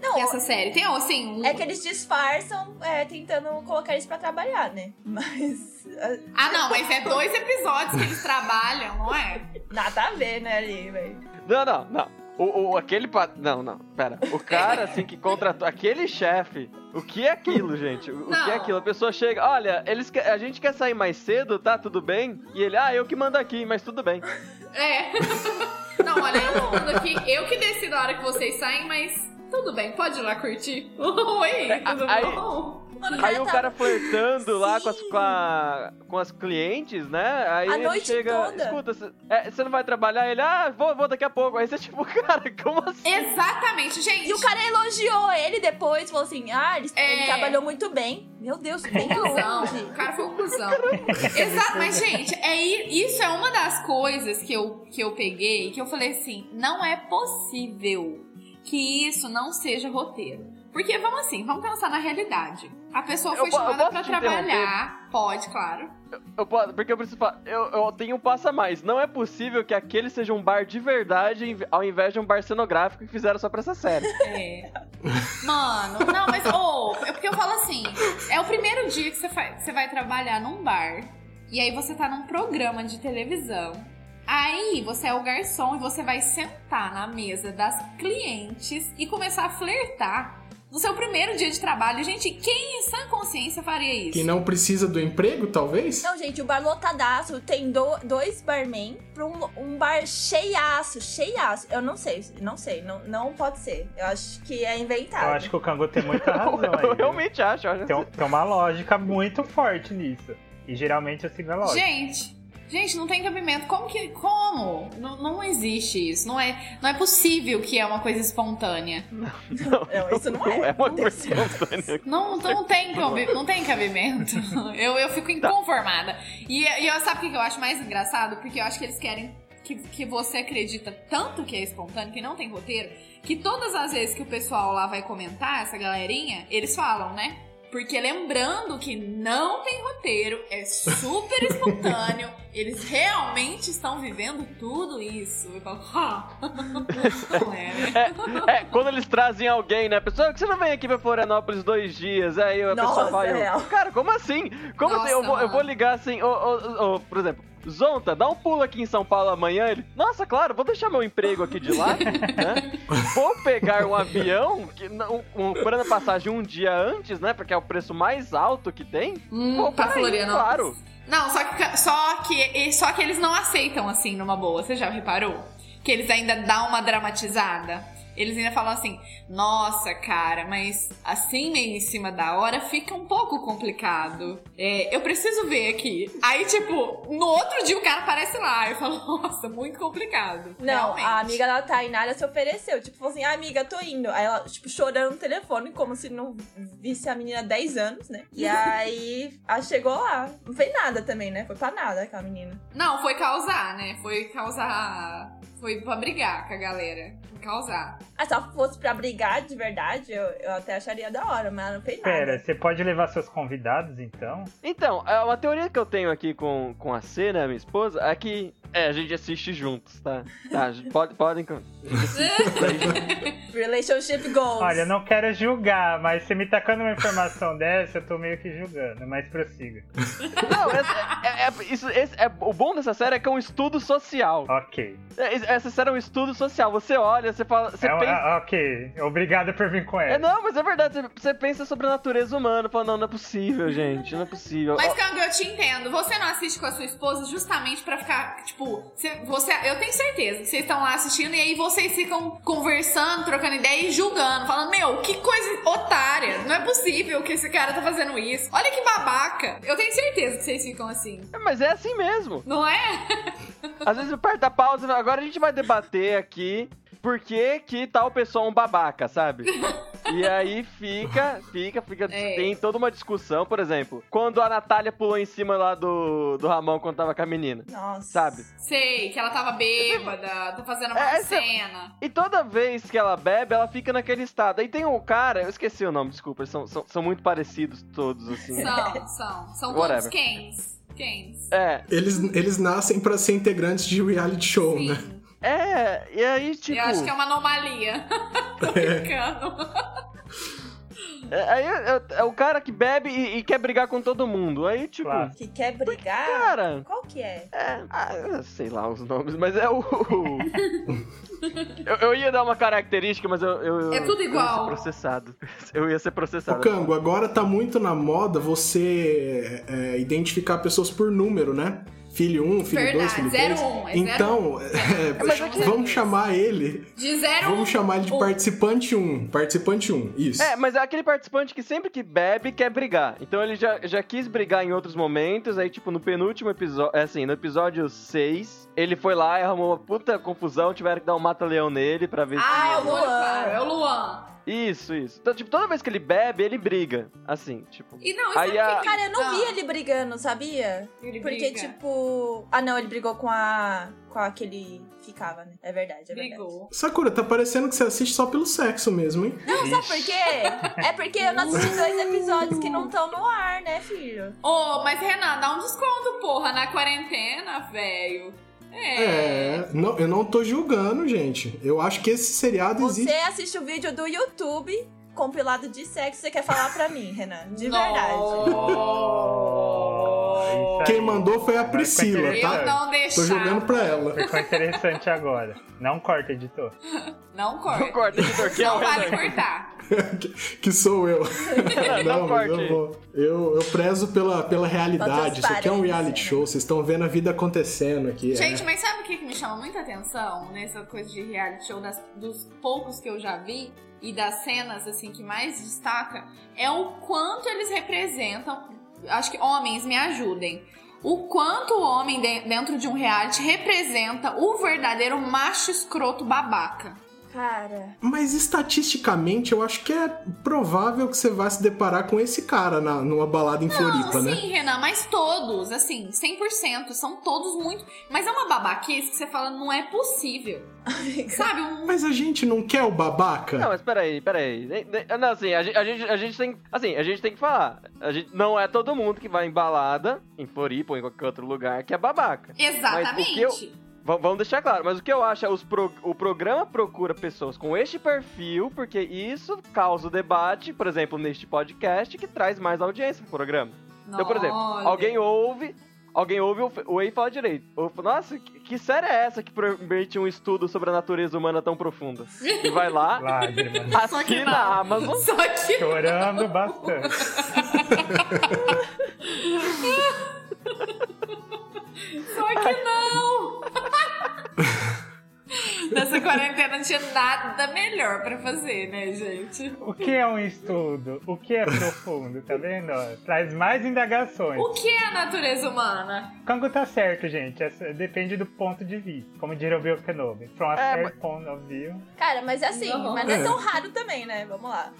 D: Não,
B: Essa série. Tem, assim. Um...
D: é que eles disfarçam é, tentando colocar eles pra trabalhar, né? Mas. ah,
B: Ah, não, mas é dois episódios que eles trabalham, não é?
D: Nada a ver, né, ali, velho.
E: Não, não, não. O, o- aquele. pa- Não, não, pera. O cara, assim, que contratou. Aquele chefe. O que é aquilo, gente? O, o que é aquilo? A pessoa chega. Olha, eles que- a gente quer sair mais cedo, tá? Tudo bem? E ele, ah, eu que mando aqui, mas tudo bem.
B: É. Não, olha, eu mando aqui. Eu que decido a hora que vocês saem, mas tudo bem, pode ir lá curtir. Oi, tudo
E: aí-
B: bom?
E: Aí
D: tá-
E: o cara flertando lá com as, com, a- com as clientes, né? Aí
D: A
E: ele
D: noite
E: chega,
D: toda.
E: escuta, você é, não vai trabalhar? Ele, ah, vou, vou daqui a pouco. Aí você, tipo, cara, como assim?
B: Exatamente, gente.
D: E o cara elogiou ele depois, falou assim: ah, ele,
B: É.
D: ele trabalhou muito bem. Meu Deus, bem aonde?
B: O cara foi um cuzão. Exato, mas, gente, é, isso é uma das coisas que eu, que eu peguei, que eu falei assim: não é possível que isso não seja roteiro. Porque vamos assim, vamos pensar na realidade. A pessoa
E: Eu
B: foi
E: eu
B: chamada
E: posso
B: pra trabalhar. Pode, claro.
E: Eu posso- porque eu preciso falar, eu, eu tenho um passo a mais. Não é possível que aquele seja um bar de verdade ao invés de um bar cenográfico que fizeram só pra essa série.
B: É. Mano, não, mas, ô, é porque eu falo assim: é o primeiro dia que você, fa- você vai trabalhar num bar, e aí você tá num programa de televisão. Aí você é o garçom e você vai sentar na mesa das clientes e começar a flertar no seu primeiro dia de trabalho. Gente, quem em sã consciência faria isso?
A: Que não precisa do emprego, talvez?
D: Não, gente, o bar lotadaço tem do- dois barman pra um, um bar cheiaço, cheiaço. Eu não sei, não sei, não, não pode ser. Eu acho que é inventado.
C: Eu acho que o Kangu tem muita razão aí.
E: Eu realmente acho. eu acho
C: Tem, tem uma lógica muito forte nisso. E geralmente eu sigo a lógica.
B: Gente, gente, não tem cabimento. Como que. Como? Não, não existe isso. Não é, não é possível que é uma coisa espontânea.
E: Não,
D: Não, isso não é.
E: é uma
D: Não
E: coisa espontânea.
B: Não, não, tem, não tem cabimento. Eu, eu fico inconformada. E, e eu, sabe o que que eu acho mais engraçado? Porque eu acho que eles querem que, que você acredita tanto que é espontâneo, que não tem roteiro, que todas as vezes que o pessoal lá vai comentar, essa galerinha, eles falam, né? Porque lembrando que não tem roteiro, é super espontâneo, eles realmente estão vivendo tudo isso. Eu falo, "Ah." não é, né?
E: É, quando eles trazem alguém, né? Pessoa, que você não vem aqui pra Florianópolis dois dias? Aí a pessoa
D: Nossa,
E: vai. eu,
D: real.
E: Cara, como assim? Como
B: Nossa,
E: assim? Eu vou, eu vou ligar assim, ô, ô, ô, por exemplo. Zonta, dá um pulo aqui em São Paulo amanhã. Ele, nossa, claro, vou deixar meu emprego aqui de lado, né? Vou pegar um avião, que, não- um, comprando a passagem um dia antes, né? Porque é o preço mais alto que tem.
B: Hum,
E: Vou
B: pra Florianópolis.
E: claro.
B: Não, só que, só, que, só que eles não aceitam assim numa boa. Você já reparou? Que eles ainda dão uma dramatizada. Eles ainda falam assim: Nossa, cara, mas assim meio em cima da hora fica um pouco complicado. É, eu preciso ver aqui. Aí, tipo, no outro dia o cara aparece lá. Eu falo: Nossa, muito complicado.
D: Não,
B: Realmente.
D: a amiga da Tainara se ofereceu. Tipo, falou assim, ah, amiga, tô indo. Aí ela, tipo, chorando no telefone, como se não visse a menina há 10 anos, né? E aí, ela chegou lá. Não fez nada também, né? Foi pra nada aquela menina.
B: Não, foi causar, né? Foi causar. Foi pra brigar com a galera. Foi causar.
D: Ah, se ela fosse pra brigar de verdade, eu, eu até acharia da hora, mas ela não fez nada.
C: Pera, você pode levar seus convidados então?
E: Então, é uma teoria que eu tenho aqui com, com a C, né, minha esposa, é que é, a gente assiste juntos, tá? Tá, pode, podem.
D: Relationship goals.
C: Olha, eu não quero julgar, mas você me tacando uma informação dessa, eu tô meio que julgando, mas prossiga.
E: Não, essa- é, é- isso, esse- é- o bom dessa série é que é um estudo social.
C: Ok.
E: É, Essa série é um estudo social. Você olha, você fala. Você
C: É
E: pensa.
C: ah, ok, obrigado por vir com
E: É,
C: ela.
E: não, mas é verdade, você, você pensa sobre a natureza humana, fala, não, não é possível, gente, não é possível.
B: Mas,
E: Ó,
B: Kang, eu te entendo. Você não assiste com a sua esposa justamente pra ficar, tipo, você, você- eu tenho certeza que vocês estão lá assistindo e aí vocês ficam conversando, trocando ideia e julgando, falando, meu, que coisa otária. Não é possível que esse cara tá fazendo isso. Olha que babaca. Eu tenho certeza que vocês ficam assim.
E: Mas é assim mesmo.
B: Não é?
E: Às vezes aperta a pausa fala, agora a gente vai debater aqui por que que tal pessoa é um babaca, sabe? E aí fica, fica, fica,
B: É.
E: tem toda uma discussão, por exemplo, quando a Natália pulou em cima lá do, do Ramon quando tava com a menina,
D: Nossa.
E: sabe?
B: Sei, que ela tava bêbada, tá fazendo uma
E: É,
B: cena.
E: E toda vez que ela bebe, ela fica naquele estado. Aí tem um cara, eu esqueci o nome, desculpa, eles são, são, são muito parecidos todos, assim.
B: São, são. São todos quens. Quens.
E: É,
A: Eles, eles nascem pra ser integrantes de reality show, né?
E: É, e aí, tipo.
B: Eu acho que é uma anomalia. Tô brincando.
E: é- aí é, é o cara que bebe e, e quer brigar com todo mundo. Aí, tipo.
C: Claro.
D: Que quer brigar?
E: Cara,
D: Qual que é?
E: É, ah, sei lá os nomes, mas é o. eu, eu ia dar uma característica, mas eu. eu
B: É tudo
E: Eu ia
B: igual.
E: ser processado. Eu ia ser
A: Ô,
E: processado.
A: Cango, agora tá muito na moda você é, identificar pessoas por número, né? Filho 1, filho 2,
B: Verdade,
A: filho
B: zero
A: 3.
B: um, é
A: então, é,
E: é
A: vamos chamar ele.
B: De zero
A: Vamos chamar ele de
B: um.
A: participante 1. Participante 1, isso.
E: É, mas é aquele participante que sempre que bebe quer brigar. Então ele já, já quis brigar em outros momentos. Aí, tipo, no penúltimo episódio. É assim, no episódio 6, ele foi lá e arrumou uma puta confusão. Tiveram que dar um mata-leão nele pra ver
B: Ah, é
E: se.
B: o Luan.
D: Luan.
B: Claro, é o Luan.
E: Isso, isso. Então, tipo, toda vez que ele bebe, ele briga. Assim, tipo.
B: E não,
E: Aí
B: sabe
E: a-
B: que-
D: Cara, eu não
B: Ah,
D: vi ele brigando, sabia?
B: ele
D: Porque,
B: briga.
D: tipo. Ah, não, ele brigou com a. com aquele. Ficava, né? É verdade, é verdade.
B: Brigou.
A: Sakura, tá parecendo que você assiste só pelo sexo mesmo, hein?
D: Não, sabe por quê? É porque eu não assisti dois episódios que não estão no ar, né, filho?
B: Ô, mas Renan, dá um desconto, porra, na quarentena, velho. É.
A: É, não, eu não tô julgando, gente. Eu acho que esse seriado
D: Você
A: existe.
D: assiste o vídeo do YouTube compilado de sexo, você quer falar pra mim, Renan? De verdade.
A: Quem mandou foi a Priscila,
B: Eu
A: tá?
C: interessante.
B: não
A: Tô
B: deixava.
A: jogando pra ela.
C: Ficou interessante agora. Não corta, editor.
B: Não corta.
E: Não corta, editor, que é o
B: Não vale
E: Renan.
B: cortar.
A: que, sou eu.
E: Não
A: mas eu, vou- eu, eu prezo pela, pela realidade. Isso aqui é um reality show. Vocês estão vendo a vida acontecendo aqui. é.
B: Gente, mas sabe o que, que me chama muita atenção nessa coisa de reality show, das- dos poucos que eu já vi e das cenas assim que mais destaca? É o quanto eles representam. Acho que homens me ajudem. O quanto o homem de- dentro de um reality representa o verdadeiro macho escroto babaca.
D: Cara,
A: Mas estatisticamente, eu acho que é provável que você vai se deparar com esse cara na, numa balada em Floripa,
B: Não,
A: né?
B: sim, Renan, mas todos, assim, 100%, são todos muito. Mas é uma babaquice que você fala, não é possível. Sabe? Um,
A: Mas a gente não quer o babaca?
E: Não, mas peraí, peraí. Não, assim, a gente, a, gente, a gente tem. Assim, a gente tem que falar. A gente, não é todo mundo que vai em balada, em Floripa ou em qualquer outro lugar, que é babaca.
B: exatamente.
E: Vamos deixar claro, mas o que eu acho é os pro- o programa procura pessoas com este perfil, porque isso causa o debate, por exemplo, neste podcast, que traz mais audiência pro programa. Então, por exemplo, alguém ouve, alguém ouve o, o Ei fala direito. Nossa, que, série é essa que permite um estudo sobre a natureza humana tão profunda? E vai lá,
C: Lágrimas.
B: Só que
E: assina
B: não.
E: a Amazon.
B: Só que
C: Chorando bastante.
B: Só que não! Nessa quarentena não tinha nada melhor pra fazer, né, gente?
C: O que é um estudo? O que é profundo? Tá vendo? Traz mais indagações.
B: O que é a natureza humana?
C: Kango tá certo, gente. Essa- depende do ponto de vista. Como diria o Bill Kenobi. From a
E: É,
C: certain point of view.
D: cara, mas assim,
B: Não.
D: mas não é tão raro também, né? Vamos lá.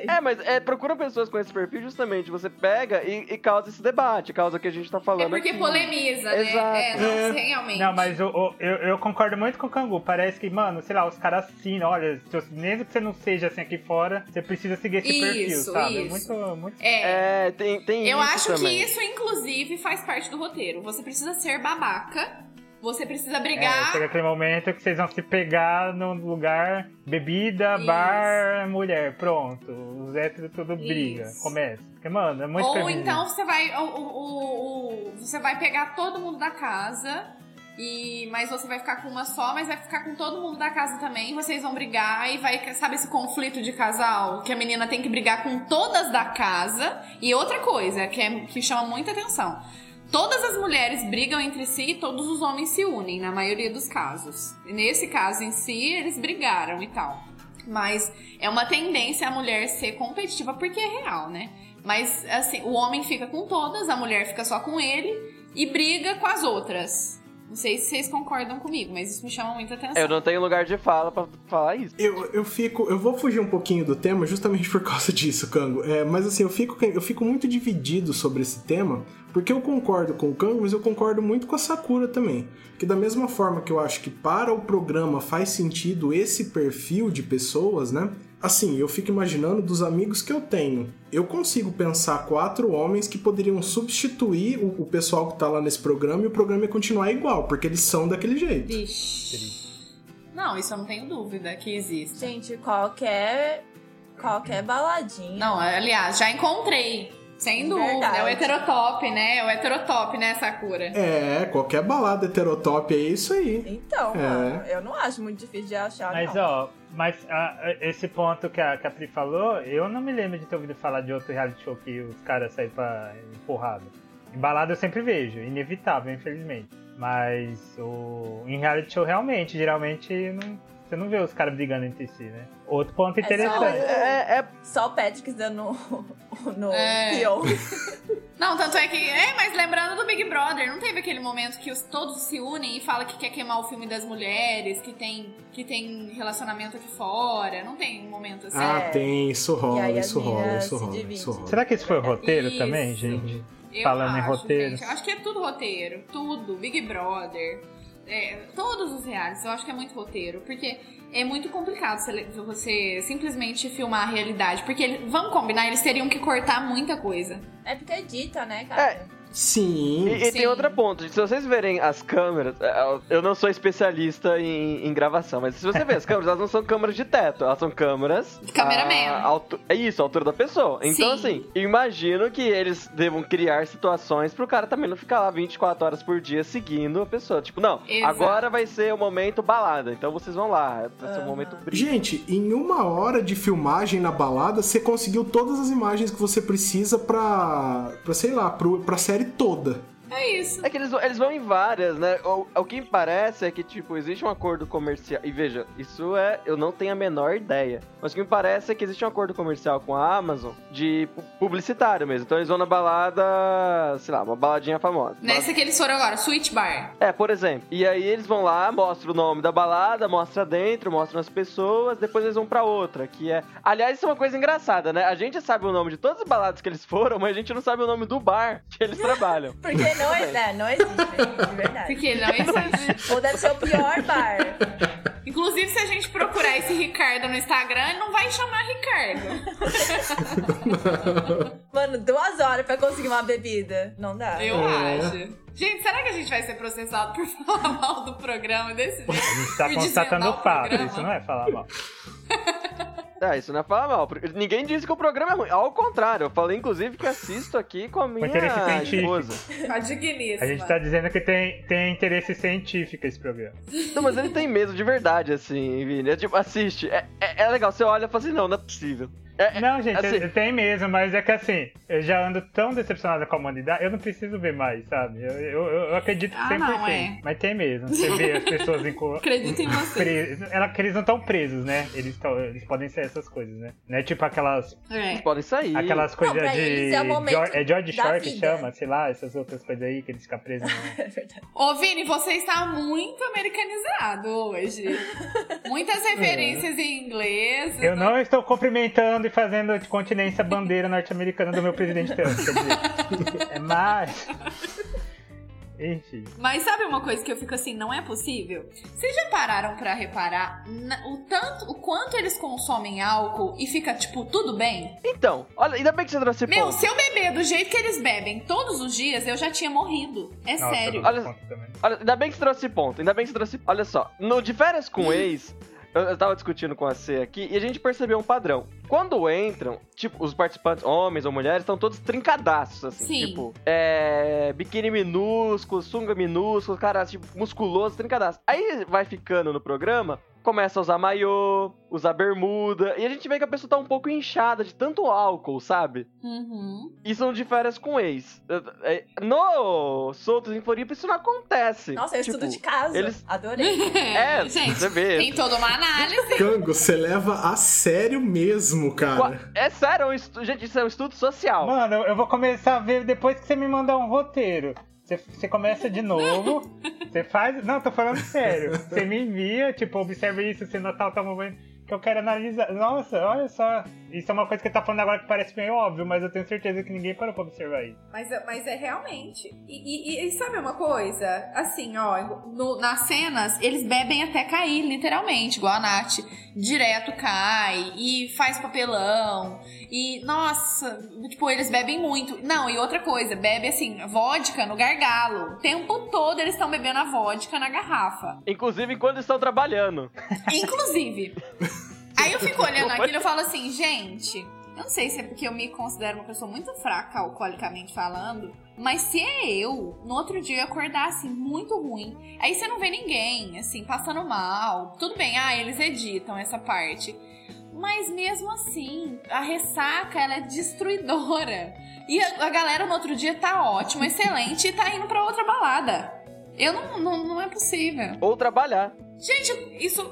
E: É, mas é, procura pessoas com esse perfil justamente. Você pega e, e causa esse debate, causa o que a gente tá
B: É
E: falando
B: porque
E: aqui.
B: polemiza, né?
E: Exato.
B: É, não,
A: É.
B: realmente.
C: Não, mas o- eu, eu concordo muito com o Kangu. Parece que, mano, sei lá, os caras assinam. Olha, mesmo que você não seja assim aqui fora, você precisa seguir esse perfil,
B: Isso,
C: sabe? É
B: isso.
C: muito, muito.
B: É.
E: É, tem, tem
B: Eu
E: isso
B: acho
E: também.
B: que isso, inclusive, faz parte do roteiro. Você precisa ser babaca. Você precisa
C: É,
B: brigar.
C: chega aquele momento que vocês vão se pegar no lugar bebida,
B: Isso.
C: bar, mulher. Pronto. Os héteros tudo briga.
B: Isso.
C: Começa. Porque, mano, é muito
B: Ou então você vai. o- o- o- você vai pegar todo mundo da casa. E, mas você vai ficar com uma só, mas vai ficar com todo mundo da casa também. Vocês vão brigar e vai, sabe esse conflito de casal? Que a menina tem que brigar com todas da casa. E outra coisa que, é, que chama muita atenção: todas as mulheres brigam entre si e todos os homens se unem, na maioria dos casos. E nesse caso em si, eles brigaram e tal. Mas é uma tendência a mulher ser competitiva, porque é real, né? Mas, assim, o homem fica com todas, a mulher fica só com ele e briga com as outras. Não sei se vocês concordam comigo, mas isso me chama muita atenção.
E: Eu não tenho lugar de fala pra falar isso.
A: Eu, eu fico. Eu vou fugir um pouquinho do tema justamente por causa disso, Kango. É, mas assim, eu fico, eu fico muito dividido sobre esse tema, porque eu concordo com o Kango, mas eu concordo muito com a Sakura também. Que da mesma forma que eu acho que para o programa faz sentido esse perfil de pessoas, né? Assim, eu fico imaginando dos amigos que eu tenho. Eu consigo pensar quatro homens que poderiam substituir o, o pessoal que tá lá nesse programa e o programa ia continuar igual, porque eles são daquele jeito.
B: Vixe. Não, isso eu não tenho dúvida que existe.
D: Gente, qualquer. Qualquer baladinha.
B: Não, aliás, já encontrei. Sem dúvida.
D: Verdade.
B: É o heterotop, né? É o heterotop, né, Sakura?
A: É, qualquer balada heterotop é isso aí.
D: Então,
A: É.
D: mano, eu não acho muito difícil de achar.
C: Mas,
D: não.
C: ó, mas ah, esse ponto que a, que a Pri falou, eu não me lembro de ter ouvido falar de outro reality show que os caras saem pra empurrada. Em balada eu sempre vejo, inevitável, infelizmente. Mas o, em reality show, realmente, geralmente, não- você não vê os caras brigando entre si, né? Outro ponto
D: É só
C: interessante.
D: o-
E: É, é,
D: Só o Patrick dando no
B: É.
D: peão.
B: Não, tanto é que. É, mas lembrando do Big Brother, não teve aquele momento que os, todos se unem e falam que quer queimar o filme das mulheres, que tem, que tem relacionamento aqui fora. Não tem um momento assim.
A: Ah, tem, isso rola, isso rola, isso rola,
D: dividem.
A: isso rola.
C: Será que isso foi roteiro
B: Isso.
C: também, gente?
B: Eu
C: Falando em
B: acho,
C: roteiro.
B: gente, eu acho que é tudo roteiro. Tudo. Big Brother. é, todos os realities, eu acho que é muito roteiro. Porque é muito complicado você, você simplesmente filmar a realidade. Porque, vamos combinar, eles teriam que cortar muita coisa.
D: É porque edita, né, cara?
A: Sim.
E: E, e
B: Sim.
E: tem outro ponto. Se vocês verem as câmeras, é, eu não sou especialista em, em gravação, mas se você ver as câmeras, elas não são câmeras de teto, elas são câmeras.
B: Cameraman.
E: a altu- É isso, a altura da pessoa. Então,
B: Sim.
E: assim, imagino que eles devam criar situações pro cara também não ficar lá 24 horas por dia seguindo a pessoa. Tipo, não,
B: Exato.
E: agora vai ser o momento balada, então vocês vão lá. Vai ser o
D: Aham.
E: momento brilho.
A: Gente, em uma hora de filmagem na balada, você conseguiu todas as imagens que você precisa pra, pra sei lá, pro, pra série toda.
B: É isso.
E: É que eles, vão- eles vão em várias, né? O, o que me parece é que, tipo, existe um acordo comercial. E veja, isso é. Eu não tenho a menor ideia. Mas o que me parece é que existe um acordo comercial com a Amazon de pu- publicitário mesmo. Então eles vão na balada, sei lá, uma baladinha famosa.
B: Nesse que eles foram agora, Sweet Bar.
E: É, por exemplo. E aí eles vão lá, mostram o nome da balada, mostra dentro, mostram as pessoas, depois eles vão pra outra, que é... Aliás, isso é uma coisa engraçada, né? A gente sabe o nome de todas as baladas que eles foram, mas a gente não sabe o nome do bar que eles trabalham.
D: Porque não, é, né, não existe, de verdade.
B: Porque não existe.
D: Ou deve ser o pior bar.
B: Inclusive, se a gente procurar esse Ricardo no Instagram, ele não vai chamar Ricardo.
D: Mano, duas horas pra conseguir uma bebida. Não dá.
B: Eu
A: É.
B: acho. Gente, será que a gente vai ser processado por falar mal do programa desse jeito?
C: A gente tá constatando
B: desvendar
C: o fato, isso não é falar mal.
E: É, isso não é falar mal. Ninguém disse que o programa é ruim. Ao contrário, eu falei inclusive que assisto aqui com a minha
C: interesse científico.
E: esposa.
B: Tá digníssima.
C: A gente tá dizendo que tem, tem interesse científico esse programa.
E: Não, mas ele tem medo de verdade, assim, Vini. É tipo, assiste. É, é, é legal, você olha e fala assim, não, não é possível. É, é-
C: Não, gente,
E: assim,
C: eu- tem mesmo, mas é que assim, eu já ando tão decepcionado com a humanidade, eu não preciso ver mais, sabe? Eu, eu, eu acredito
B: Ah,
C: 100%.
B: não, é.
C: Mas tem mesmo. Você vê as pessoas em
B: Acredito em você.
C: Ela, que eles não estão presos, né? Eles, tão, eles podem ser essas coisas, né? Não é tipo aquelas,
B: É.
E: Eles podem sair.
C: aquelas coisas de.
D: é
C: George- é Shore que chama, sei lá, essas outras coisas aí que eles ficam presos. no-
D: É verdade.
B: Ô, Vini, você está muito americanizado hoje. Muitas referências em inglês.
C: Eu não estou cumprimentando e fazendo de continência a bandeira norte-americana do meu presidente Trump. Quer dizer, é mais. Enfim.
B: Mas sabe uma coisa que eu fico assim, não é possível? Vocês já pararam pra reparar o tanto, o quanto eles consomem álcool e fica tipo tudo bem?
E: Então, olha, ainda bem que você trouxe esse
B: Meu,
E: ponto.
B: se eu beber do jeito que eles bebem todos os dias, eu já tinha morrido. É
C: Nossa,
B: sério.
C: dou
E: Olha-. Olha, ainda bem que você trouxe esse ponto. Ainda bem que você trouxe. Olha só, no de férias com ex, eu, eu tava discutindo com a C aqui e a gente percebeu um padrão. Quando entram, tipo, os participantes, homens ou mulheres, estão todos trincadaços, assim.
B: Sim.
E: Tipo, é. biquíni minúsculo, sunga minúsculo, cara, tipo, musculoso, trincadaço. Aí vai ficando no programa. Começa a usar maiô, usar bermuda, e a gente vê que a pessoa tá um pouco inchada de tanto álcool, sabe?
B: Uhum.
E: Isso não de férias com ex. É, No Soltos em Floripa isso não acontece.
D: Nossa, eu
E: Tipo,
D: estudo de casa.
E: eles-
D: Adorei.
E: É,
B: gente,
E: você vê.
B: tem toda uma análise.
A: Cango, você leva a sério mesmo, cara.
E: Qua- É sério, é um estu- gente, isso é um estudo social.
C: Mano, eu vou começar a ver depois que você me mandar um roteiro. Você, você começa de novo, você faz. Não, tô falando sério. Você me envia, tipo, observa isso, você notar o momento que eu quero analisar. Nossa, olha só. Isso é uma coisa que você tá falando agora que parece meio óbvio, mas eu tenho certeza que ninguém parou pra observar isso.
B: Mas, é- mas é realmente. E, e- e sabe uma coisa? Assim, ó, no- nas cenas, eles bebem até cair, literalmente, igual a Nath. Direto cai e faz papelão. E, nossa, tipo, eles bebem muito. Não, e outra coisa, bebe assim, vodka no gargalo. O tempo todo eles estão bebendo a vodka na garrafa.
E: Inclusive quando estão trabalhando.
B: Inclusive. Aí eu fico olhando aquilo e eu falo assim, gente, eu não sei se é porque eu me considero uma pessoa muito fraca, alcoolicamente falando, mas se é eu, no outro dia eu acordar assim, muito ruim, aí você não vê ninguém, assim, passando mal. Tudo bem, ah, eles editam essa parte. Mas mesmo assim, a ressaca, ela é destruidora. E a, a galera no outro dia tá ótima, excelente, e tá indo pra outra balada. Eu não, não, não é possível.
E: Ou trabalhar.
B: Gente, isso.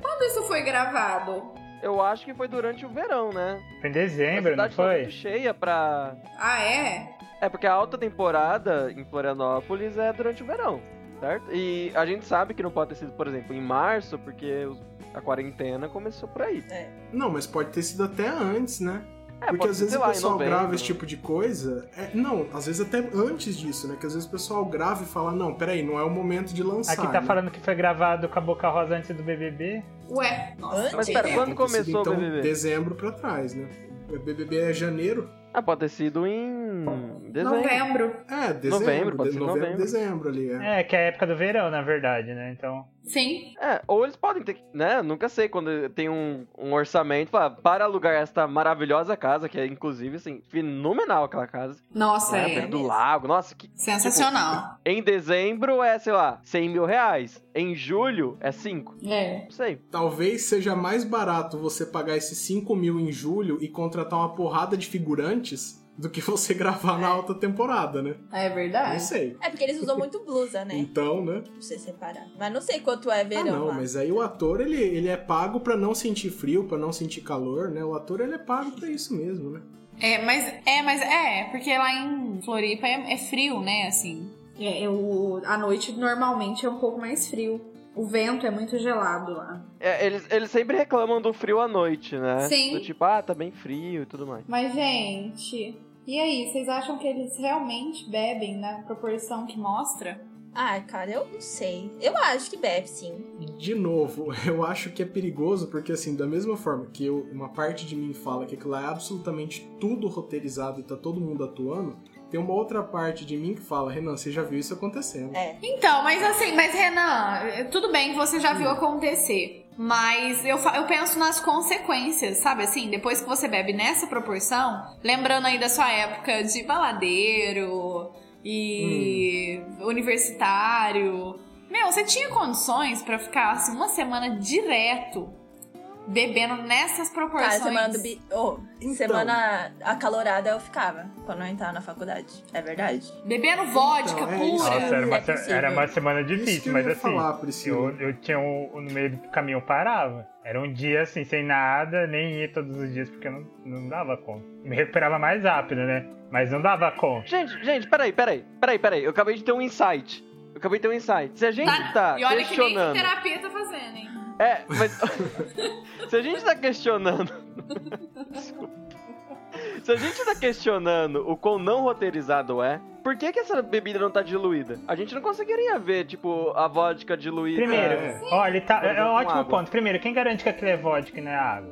B: Quando isso foi gravado?
E: Eu acho que foi durante o verão, né?
C: Foi em
E: a
C: dezembro, não
E: cidade tá
C: foi?
E: muito cheia pra.
B: Ah, é?
E: É, porque a alta temporada em Florianópolis é durante o verão, certo? E a gente sabe que não pode ter sido, por exemplo, em março, porque a quarentena começou por aí.
A: Não, mas pode ter sido até antes, né?
E: É,
A: Porque às vezes o pessoal
E: novembro.
A: grava esse tipo de coisa. é- não, às vezes até antes disso, né? Que às vezes o pessoal grava e fala, não, peraí, não é o momento de lançar.
C: Aqui tá
A: né?
C: falando que foi gravado com a Boca Rosa antes do BBB.
B: Ué, nossa.
D: Antes?
E: Mas pera, quando começou
A: então,
E: o BBB?
A: dezembro pra trás, né? O BBB é janeiro.
E: Ah, pode ter sido em dezembro.
B: Novembro.
A: É, dezembro.
E: Novembro, pode
A: de-
E: ser
A: novembro,
E: novembro.
A: dezembro ali. É.
C: É, que é a época do verão, na verdade, né? Então.
B: Sim.
E: É, ou eles podem ter, né? Nunca sei quando tem um, um orçamento pra, para alugar esta maravilhosa casa, que é inclusive, assim, fenomenal aquela casa.
B: Nossa,
E: né,
B: é.
E: do lago, nossa, que
B: Sensacional.
E: Em dezembro é, sei lá, 100 mil reais. Em julho é 5.
B: É.
E: Não sei.
A: Talvez seja mais barato você pagar esses 5 mil em julho e contratar uma porrada de figurantes do que você gravar na alta temporada, né?
B: É
A: Não
B: verdade.
A: sei.
D: É porque eles usam muito blusa, né?
A: Então, né?
D: Pra você separar. Mas não sei quanto é
A: Ah,
D: verão
A: não,
D: lá.
A: mas aí o ator, ele, ele é pago pra não sentir frio, pra não sentir calor, né? O ator, ele é pago pra isso mesmo, né?
B: É, mas é, mas é, porque lá em Floripa é, é frio, né? Assim. É, o, a noite normalmente é um pouco mais frio. O vento é muito gelado lá.
E: É, eles, eles sempre reclamam do frio à noite, né?
B: Sim.
E: Do tipo, ah, tá bem frio e tudo mais.
B: Mas, gente, e aí? Vocês acham que eles realmente bebem na proporção que mostra?
D: Ah, cara, eu não sei. Eu acho que bebe, sim.
A: De novo, eu acho que é perigoso porque, assim, da mesma forma que eu, uma parte de mim fala que aquilo lá é absolutamente tudo roteirizado e tá todo mundo atuando, tem uma outra parte de mim que fala, Renan, você já viu isso acontecendo.
D: É.
B: Então, mas assim, mas Renan, tudo bem que você já viu acontecer. Mas eu, eu penso nas consequências, sabe assim? Depois que você bebe nessa proporção, lembrando aí da sua época de baladeiro e universitário. Meu, você tinha condições pra ficar assim uma semana direto bebendo nessas proporções.
D: Cara, semana do bi... oh,
A: Então.
D: semana acalorada eu ficava quando eu entrava na faculdade. É verdade?
B: Bebendo vodka
A: Então, é
B: pura.
C: Nossa, era uma,
D: é
C: se- era uma semana difícil, mas assim.
A: falar.
C: Eu, eu tinha um, no meio do caminho eu parava. Era um dia assim, sem nada, nem ia todos os dias, porque eu não, não dava conta. Me recuperava mais rápido, né? Mas não dava conta.
E: Gente, gente, peraí, peraí. Peraí, peraí. Eu acabei de ter um insight. Eu acabei de ter um insight. Se a gente tá,
B: e olha que nem
E: questionando.
B: terapia tá fazendo, hein?
E: É, mas. se a gente tá questionando. Desculpa. Se a gente tá questionando o quão não roteirizado é, por que, que essa bebida não tá diluída? A gente não conseguiria ver, tipo, a vodka diluída.
C: Primeiro,
A: É.
C: olha, tá, é um ótimo
E: água.
C: ponto. Primeiro, quem garante que aquilo é vodka e não é água?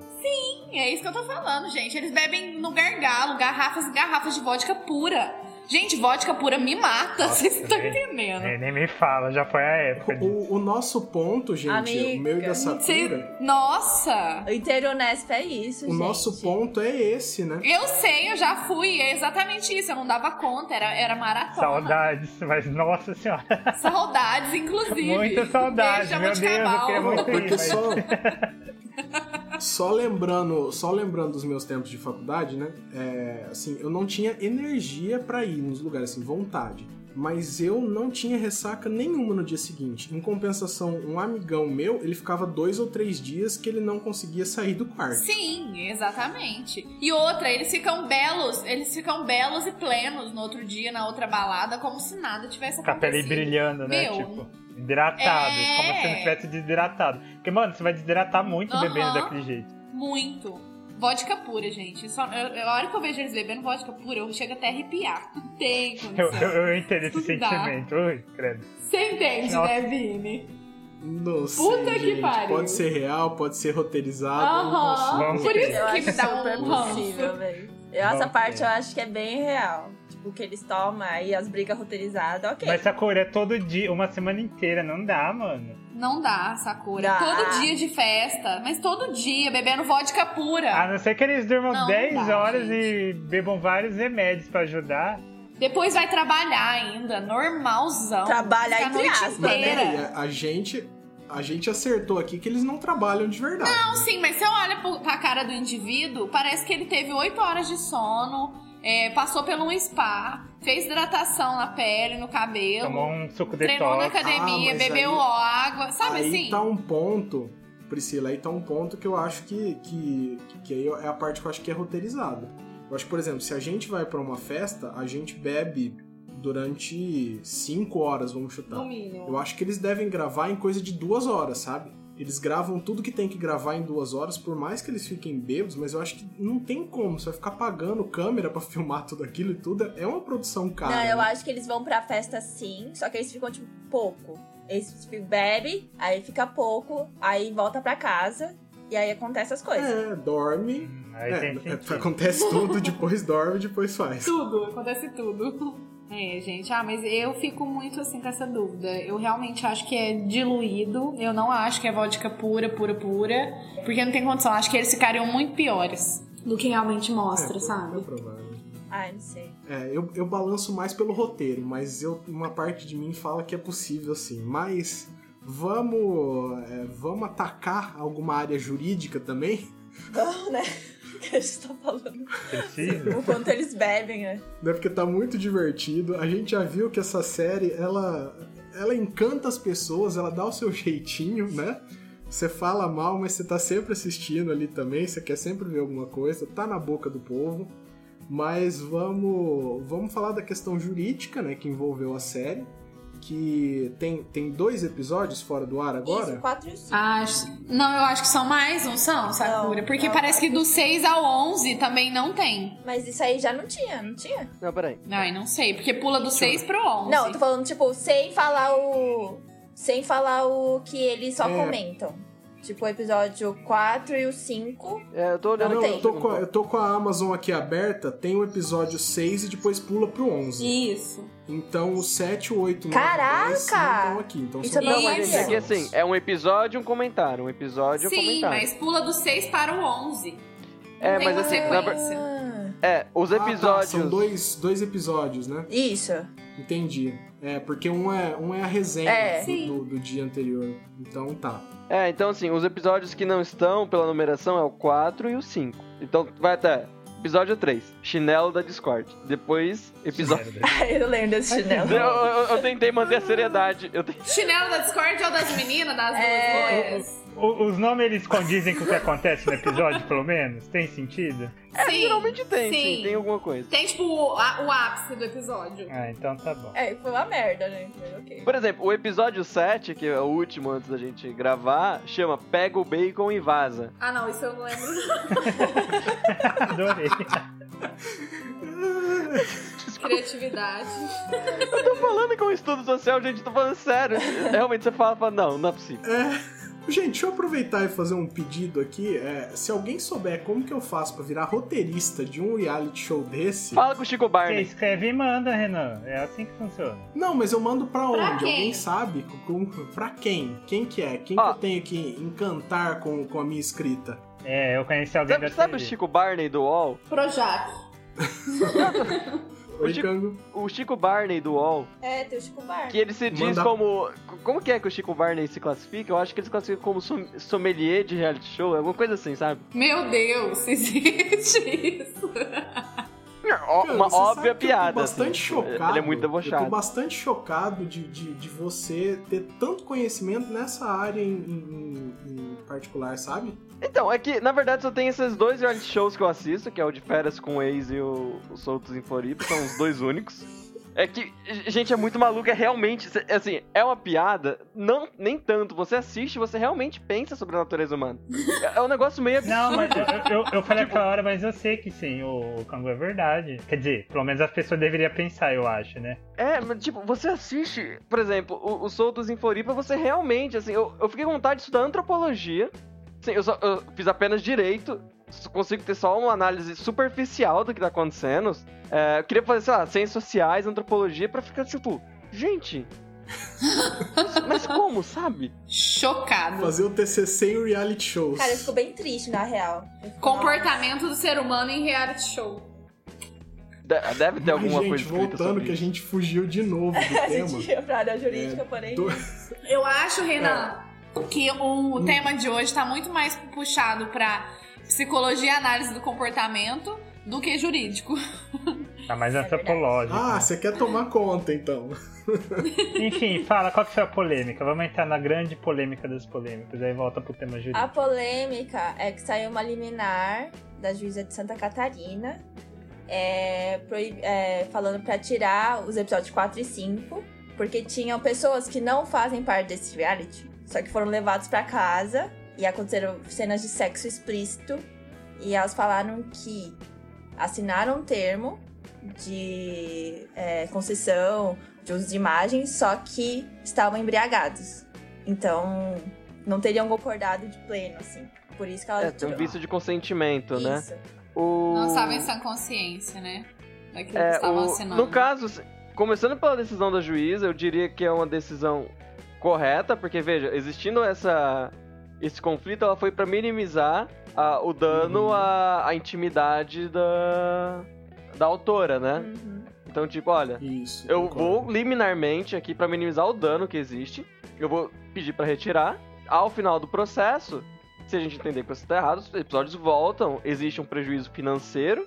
B: É isso que eu tô falando, gente. Eles bebem no gargalo, garrafas e garrafas de vodka pura. Gente, vodka pura me mata, vocês estão entendendo?
C: Nem, nem me fala, já foi a época.
A: O, o nosso ponto, gente,
D: Amiga.
A: o meu e da Sakura,
B: Nossa!
D: O Inteiro Unesp é isso,
A: o
D: gente.
A: nosso ponto é esse, né?
B: Eu sei, eu já fui, é exatamente isso. Eu não dava conta, era, era maratona.
C: Saudades, mas nossa senhora.
B: Saudades, inclusive.
C: Muita saudade,
B: Beijo,
C: meu Deus, eu queria muito
A: Porque
C: ir, mas...
A: só, só lembrando, só lembrando dos meus tempos de faculdade, né? É, assim, eu não tinha energia pra ir nos lugares, assim, vontade. Mas eu não tinha ressaca nenhuma no dia seguinte. Em compensação, um amigão meu, ele ficava dois ou três dias que ele não conseguia sair do quarto.
B: Sim, exatamente. E outra, eles ficam belos, eles ficam belos e plenos no outro dia, na outra balada, como se nada tivesse
C: Com a pele
B: acontecido.
C: brilhando, né?
B: Meu,
C: Tipo, hidratados,
B: É.
C: como se não tivesse desidratado. Porque, mano, você vai desidratar muito
B: Aham.
C: bebendo daquele jeito.
B: Muito. Vodka pura, gente. Só, eu, eu- a hora que eu vejo eles bebendo vodka pura, eu chego até a arrepiar. Não tem
C: Eu,
B: condição.
C: eu, eu entendo esse sentimento. Ui, credo.
B: Você entende,
C: Nossa.
B: né, Vini?
A: Não
B: Puta
A: sei,
B: que
A: gente.
B: pode
A: Pode ser real, pode ser roteirizado.
B: Aham. Por isso
D: Eu
B: que me dá
D: super
B: um
D: possível, velho. Essa parte eu acho que é bem real. O que eles tomam aí, as brigas roteirizadas, ok.
C: Mas Sakura é todo dia, uma semana inteira, não dá, mano.
B: Não dá, Sakura.
D: Dá.
B: Todo dia de festa. Mas todo dia, bebendo vodka pura.
C: A não ser que eles durmam
B: Não,
C: 10
B: não dá,
C: horas
B: gente.
C: e bebam vários remédios pra ajudar.
B: Depois vai trabalhar ainda, normalzão.
D: Trabalhar
B: Fica a
D: entre
B: noite
D: aspas,
A: peraí, a, gente, a gente acertou aqui que eles não trabalham de verdade.
B: Não, sim, mas você olha pro- pra cara do indivíduo, parece que ele teve 8 horas de sono, é, passou por um spa, fez hidratação na pele, no cabelo,
C: Tomou um suco
B: treinou na academia,
A: Ah,
B: bebeu
A: aí-
B: água, sabe
A: aí
B: assim?
A: tá um ponto, Priscila, aí tá um ponto que eu acho que, que, que aí é a parte que eu acho que é roteirizada. Eu acho que, por exemplo, se a gente vai pra uma festa, a gente bebe durante 5 horas, vamos chutar.
B: mínimo.
A: Eu acho que eles devem gravar em coisa de duas horas, sabe? Eles gravam tudo que tem que gravar em duas horas, por mais que eles fiquem bêbados, mas eu acho que não tem como. Você vai ficar pagando câmera pra filmar tudo aquilo e tudo. É uma produção cara.
D: Não, eu
A: né?
D: acho que eles vão pra festa sim, só que eles ficam, tipo, pouco. Eles tipo, bebem, aí fica pouco, aí volta pra casa. E aí acontece as coisas.
A: É, dorme.
C: Hum, Aí
A: É,
C: tem
A: é, acontece tudo, depois dorme, depois faz.
B: Tudo, acontece tudo. É, gente, ah, mas eu fico muito assim com essa dúvida. Eu realmente acho que é diluído. Eu não acho que é vodka pura, pura, pura. Porque não tem condição. Acho que eles ficariam muito piores do que realmente mostra,
A: É
B: sabe?
A: provável.
D: Ai, não sei.
A: É, eu, eu balanço mais pelo roteiro, mas eu, uma parte de mim fala que é possível sim. Mas vamos, é, vamos atacar alguma área jurídica também?
D: Não, né? Que a gente tá falando? O quanto eles bebem, né?
A: Né? Porque tá muito divertido. A gente já viu que essa série, ela, ela encanta as pessoas, ela dá o seu jeitinho, né? Você fala mal, mas você tá sempre assistindo ali também, você quer sempre ver alguma coisa, tá na boca do povo. Mas vamos, vamos falar da questão jurídica, né, que envolveu a série. Que tem, tem dois episódios fora do ar agora.
D: Isso, 4 e 5.
B: Acho... Não, eu acho que são mais, não são, Sakura?
D: Não,
B: Porque
D: não,
B: parece que
D: quatro.
B: do 6 ao 11 também não tem.
D: Mas isso aí já não tinha, não tinha?
E: Não, peraí.
B: Ai, não sei, porque pula do 6 pro 11.
D: Não, tô falando, tipo, sem falar o. Sem falar o que eles só
A: É.
D: comentam. Tipo, o episódio 4 e o 5.
E: É, eu tô olhando
A: Não, eu tô, com a, eu tô com a Amazon aqui aberta, tem o episódio 6 e depois pula pro 11.
B: Isso.
A: Então o 7, o 8, 9
D: Caraca!
A: 10 não estão aqui. Então
D: Isso
A: são
E: mas
A: três
E: gente, é que
A: episódios.
E: assim, é um episódio e um comentário. Um episódio e um
B: Sim,
E: comentário.
B: mas pula do 6 para o 11.
E: É,
B: tem
E: mas
B: uma
E: assim, na
B: sequência.
D: Ah,
E: É, os
A: Ah, tá,
E: episódios.
A: são dois, dois episódios, né?
D: isso.
A: Entendi. É, porque um é, um é a resenha
D: É.
A: do, do, do dia anterior. Então tá.
E: É, então assim, os episódios que não estão pela numeração é o 4 e o 5. Então vai até episódio 3, Chinelo da Discord. Depois, episódio.
D: eu lembro desse chinelo.
E: Eu, eu- eu tentei manter a seriedade. Te-
B: Chinelo da Discord é o das meninas, das
D: É.
B: duas?
C: O- os nomes eles condizem com o que acontece no episódio, pelo menos? Tem sentido?
B: sim,
E: Geralmente tem, sim. tem alguma coisa.
B: Tem, tipo, o, a- o ápice do episódio.
C: Ah, então tá bom.
D: É, foi uma merda, gente. Mas ok.
E: Por exemplo, o episódio 7, que é o último antes da gente gravar, chama Pega o Bacon e Vaza.
B: Ah, não, isso eu não lembro.
C: Adorei.
B: Criatividade.
E: Eu tô falando com estudo social, gente, tô falando sério. Realmente você fala, fala não, não é possível.
A: Gente, deixa eu aproveitar e fazer um pedido aqui. É, se alguém souber como que eu faço pra virar roteirista de um reality show desse.
E: Fala com o Chico
C: Você
E: Barney.
C: escreve e manda, Renan. É assim que funciona.
A: Não, mas eu mando pra onde?
B: Pra quem?
A: Alguém sabe? Com, pra quem? Quem que é? Quem
E: Ó.
A: que eu tenho que encantar com, com a minha escrita?
C: É, eu conheci alguém
E: Sabe,
C: da
E: sabe o
C: TV.
E: Chico Barney do UOL?
B: Projac.
A: Oi,
E: Chico-. O Chico Barney do UOL,
D: É, tem o Chico Bar.
E: que ele se diz
A: Manda-
E: como. Como que é que o Chico Barney se classifica? Eu acho que ele se classifica como som- sommelier de reality show, alguma coisa assim, sabe?
B: Meu Deus, existe isso.
A: Cara,
E: uma óbvia piada.
A: Eu tô bastante
E: assim.
A: chocado.
E: Ele é muito
A: Eu tô
E: debochado.
A: bastante chocado de, de, de você ter tanto conhecimento nessa área em- em particular, sabe?
E: Então, é que, na verdade, só tem esses dois reality shows que eu assisto, que é o de Férias com o Ex e o, o Soltos em Floripa, são os dois únicos. É que, gente, é muito maluco, é realmente, assim, é uma piada, não, nem tanto, você assiste, você realmente pensa sobre a natureza humana. É, é um negócio meio absurdo.
C: Não, mas eu, eu, eu falei
E: Tipo-
C: aquela hora, mas eu sei que sim, o, o Kangu é verdade. Quer dizer, pelo menos as pessoas deveriam pensar, eu acho, né?
E: É, mas tipo, você assiste, por exemplo, o, o Soltos em Floripa, você realmente, assim, eu, eu fiquei com vontade de estudar antropologia. Assim, eu, só, eu fiz apenas direito, consigo ter só uma análise superficial do que tá acontecendo. É, eu queria fazer, sei lá, ciências sociais, antropologia, pra ficar tipo, gente. mas, como, sabe?
B: Chocado.
A: Fazer o TCC em reality shows.
D: Cara, eu fico bem triste, na real.
B: Comportamento do ser humano em reality show.
E: De- deve ter
A: Mas,
E: alguma
A: gente,
E: coisa escrita
A: voltando
E: sobre
A: que a gente fugiu de novo do
D: nossa. A
A: tema.
D: gente ia pra área jurídica, porém.
A: tô-
B: Eu acho, Renan, que o tema de hoje tá muito mais puxado pra psicologia e análise do comportamento do que jurídico.
C: Tá mais
D: É verdade.
C: antropológico.
A: Ah, você quer tomar conta, então.
C: Enfim, fala, qual que foi a polêmica? Vamos entrar na grande polêmica das polêmicas, aí volta pro tema
D: A
C: jurídico.
D: polêmica é que saiu uma liminar da juíza de Santa Catarina é, proib- é, falando pra tirar os episódios 4 e 5, porque tinham pessoas que não fazem parte desse reality, só que foram levados pra casa e aconteceram cenas de sexo explícito e elas falaram que assinaram um termo de é, concessão de uso de imagens, só que estavam embriagados. Então, não teriam concordado de pleno, assim. Por isso que ela
E: É, tem um vício de consentimento, né?
D: Isso.
E: O...
B: Não estava em sã consciência, né? Daquilo que
E: É,
B: estavam
E: o-
B: assinando.
E: no caso, começando pela decisão da juíza, eu diria que é uma decisão correta, porque veja, existindo essa esse conflito, ela foi pra minimizar a- o dano
A: Uhum.
E: à, à intimidade da da autora, né?
D: Uhum.
E: Então, tipo, olha,
A: Isso.
E: eu
A: concordo.
E: vou liminarmente aqui pra minimizar o dano que existe. Eu vou pedir pra retirar. Ao final do processo, se a gente entender que você tá errado, os episódios voltam. Existe um prejuízo financeiro.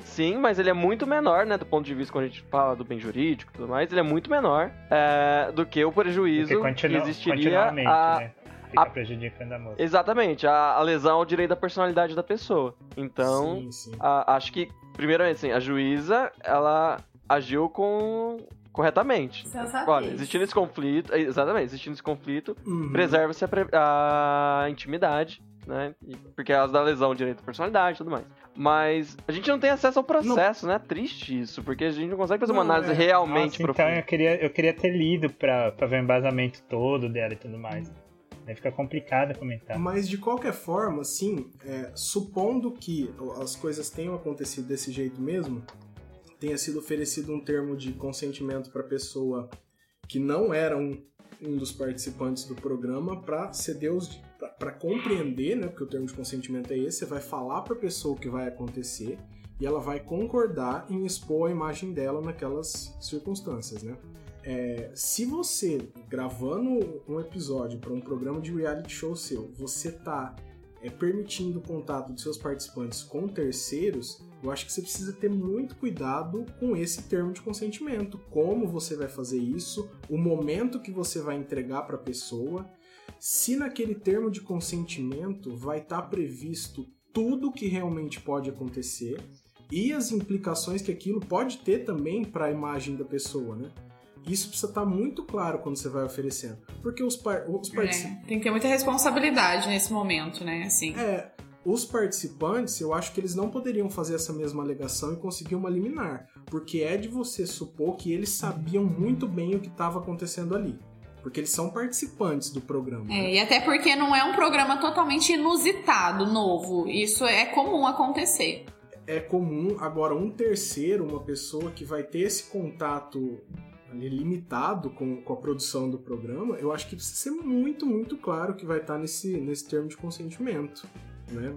E: Sim, mas ele é muito menor, né? Do ponto de vista quando a gente fala do bem jurídico e tudo mais, ele é muito menor é, do que o prejuízo que existiria a,
C: né? Fica
E: a-
C: prejudicando a moça.
E: Exatamente, a, a lesão ao direito da personalidade da pessoa. Então,
A: Sim, sim.
E: a- acho que, primeiramente, assim, a juíza, ela agiu com corretamente.
B: Sensatez.
E: Olha, existindo esse conflito, é, exatamente, existindo esse conflito,
A: Uhum.
E: preserva-se a, pre- a intimidade, né? Porque elas dá lesão ao direito da personalidade e tudo mais. Mas a gente não tem acesso ao processo, né? Triste isso, porque a gente não consegue fazer uma
A: Não,
E: análise
A: é.
E: realmente
C: Nossa,
E: profunda.
C: então eu queria, eu queria ter lido pra, pra ver o embasamento todo dela e tudo mais. Aí fica complicado comentar.
A: Mas de qualquer forma, assim, é, supondo que as coisas tenham acontecido desse jeito mesmo, tenha sido oferecido um termo de consentimento para pessoa que não era um, um dos participantes do programa para ceder os para compreender, né, porque o termo de consentimento é esse, você vai falar para a pessoa o que vai acontecer e ela vai concordar em expor a imagem dela naquelas circunstâncias, né? É, se você, gravando um episódio para um programa de reality show seu, você tá é, permitindo o contato dos seus participantes com terceiros, eu acho que você precisa ter muito cuidado com esse termo de consentimento. Como você vai fazer isso, o momento que você vai entregar para a pessoa, se naquele termo de consentimento vai estar previsto tudo que realmente pode acontecer e as implicações que aquilo pode ter também para a imagem da pessoa, né? Isso precisa estar muito claro quando você vai oferecendo. Porque os, par os participantes.
B: É, tem que ter muita responsabilidade nesse momento, né? Assim.
A: É, os participantes, eu acho que eles não poderiam fazer essa mesma alegação e conseguir uma liminar. Porque é de você supor que eles sabiam muito bem o que estava acontecendo ali. Porque eles são participantes do programa. né?
B: É, e até porque não é um programa totalmente inusitado, novo. Isso é comum acontecer.
A: é comum. Agora, um terceiro, uma pessoa que vai ter esse contato ali, limitado com, com a produção do programa, eu acho que precisa ser muito, muito claro que vai estar nesse, nesse termo de consentimento. Né?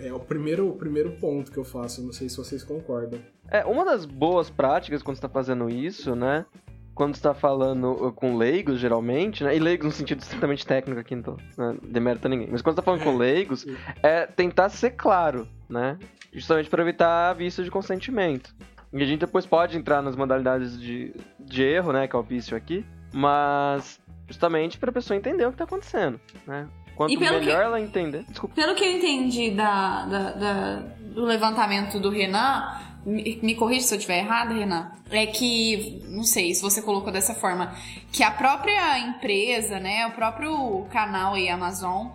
A: É o primeiro, o primeiro ponto que eu faço, não sei se vocês concordam.
E: É, uma das boas práticas quando você tá fazendo isso, né? Quando você tá falando uh, com leigos, geralmente, né? E leigos no sentido estritamente técnico aqui, então, né? demérito a ninguém. Mas quando você tá falando com leigos, é tentar ser claro, né? Justamente para evitar vício de consentimento. E a gente depois pode entrar nas modalidades de, de erro, né? Que é o vício aqui. Mas justamente pra pessoa entender o que tá acontecendo, né? Quanto
B: pelo
E: melhor
B: que-
E: ela entender. Desculpa.
B: Pelo que eu entendi da, da- da- do levantamento do Renan, me, me corrija se eu estiver errada, Renan, é que, não sei se você colocou dessa forma, que a própria empresa, né, o próprio canal aí, Amazon,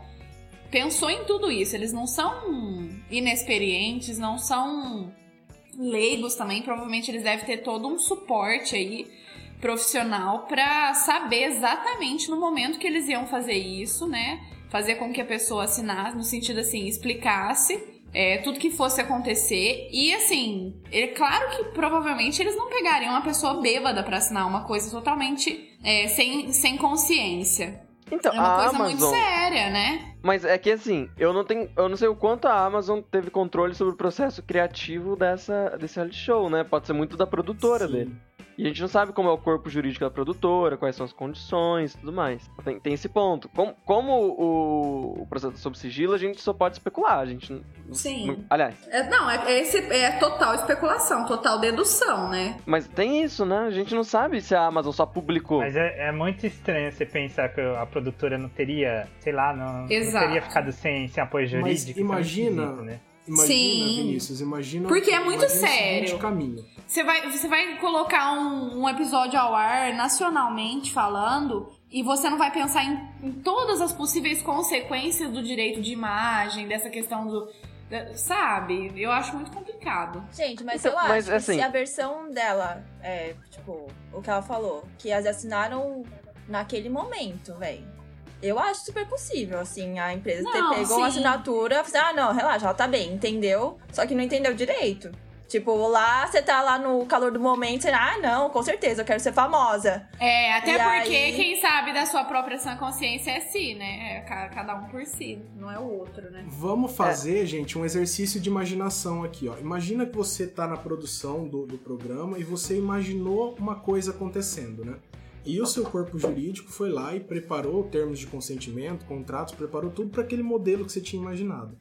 B: pensou em tudo isso. Eles não são inexperientes, não são leigos também, provavelmente eles devem ter todo um suporte aí profissional pra saber exatamente no momento que eles iam fazer isso, né? Fazer com que a pessoa assinasse, no sentido assim, explicasse é, tudo que fosse acontecer. E assim, é claro que provavelmente eles não pegariam uma pessoa bêbada pra assinar uma coisa totalmente é, sem, sem consciência.
E: Então,
B: É uma
E: a
B: coisa
E: Amazon...
B: muito séria, né?
E: Mas é que assim, eu não tenho. Eu não sei o quanto a Amazon teve controle sobre o processo criativo dessa, desse reality show, né? Pode ser muito da produtora
A: Sim.
E: dele. E a gente não sabe como é o corpo jurídico da produtora, quais são as condições e tudo mais. Tem, tem esse ponto. Como, como o, o processo sob sigilo, a gente só pode especular. A gente não-
B: Sim.
E: não- aliás,
B: É, não, é, é esse, é total especulação, total dedução, né?
E: mas tem isso, né? A gente não sabe se a Amazon só publicou.
C: Mas é, é muito estranho você pensar que a produtora não teria, sei lá, não, não
B: Exato.
C: teria ficado sem, sem apoio jurídico.
A: Mas
C: é
A: imagina-
C: né?
A: Imagina,
B: Sim.
A: Vinícius, imagina.
B: Porque é muito sério.
A: caminho.
B: Você vai, você vai colocar um, um episódio ao ar nacionalmente falando e você não vai pensar em, em todas as possíveis consequências do direito de imagem, dessa questão do. da- sabe? Eu acho muito complicado.
D: Gente, mas
E: Então,
D: eu acho
E: mas,
D: que
E: assim-
D: se a versão dela é, tipo, o que ela falou, que as assinaram naquele momento, velho. Eu acho super possível, assim, a empresa
B: Não,
D: ter pegou uma
B: sim.
D: assinatura, assim, ah, não, relaxa, ela tá bem, entendeu? Só que não entendeu direito. Tipo, lá você tá lá no calor do momento, você, ah, não, com certeza, eu quero ser famosa.
B: É, até
D: E
B: porque
D: aí-
B: quem sabe da sua própria sã consciência é si, né? É ca- cada um por si, não é o outro, né?
A: Vamos fazer, gente, um exercício de imaginação aqui, ó. Imagina que você tá na produção do, do programa e você imaginou uma coisa acontecendo, né? E o seu corpo jurídico foi lá e preparou termos de consentimento, contratos, preparou tudo para aquele modelo que você tinha imaginado.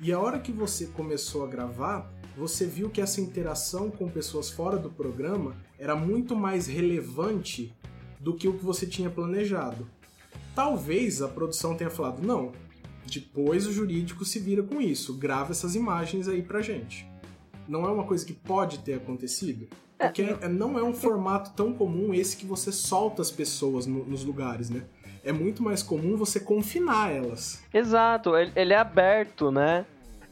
A: E a hora que você começou a gravar, você viu que essa interação com pessoas fora do programa era muito mais relevante do que o que você tinha planejado. Talvez a produção tenha falado: não, depois o jurídico se vira com isso, grava essas imagens aí pra gente. Não é uma coisa que pode ter acontecido? Porque é- não é um formato tão comum esse que você solta as pessoas no- nos lugares, né? É muito mais comum você confinar elas.
E: Exato, ele, ele é aberto, né?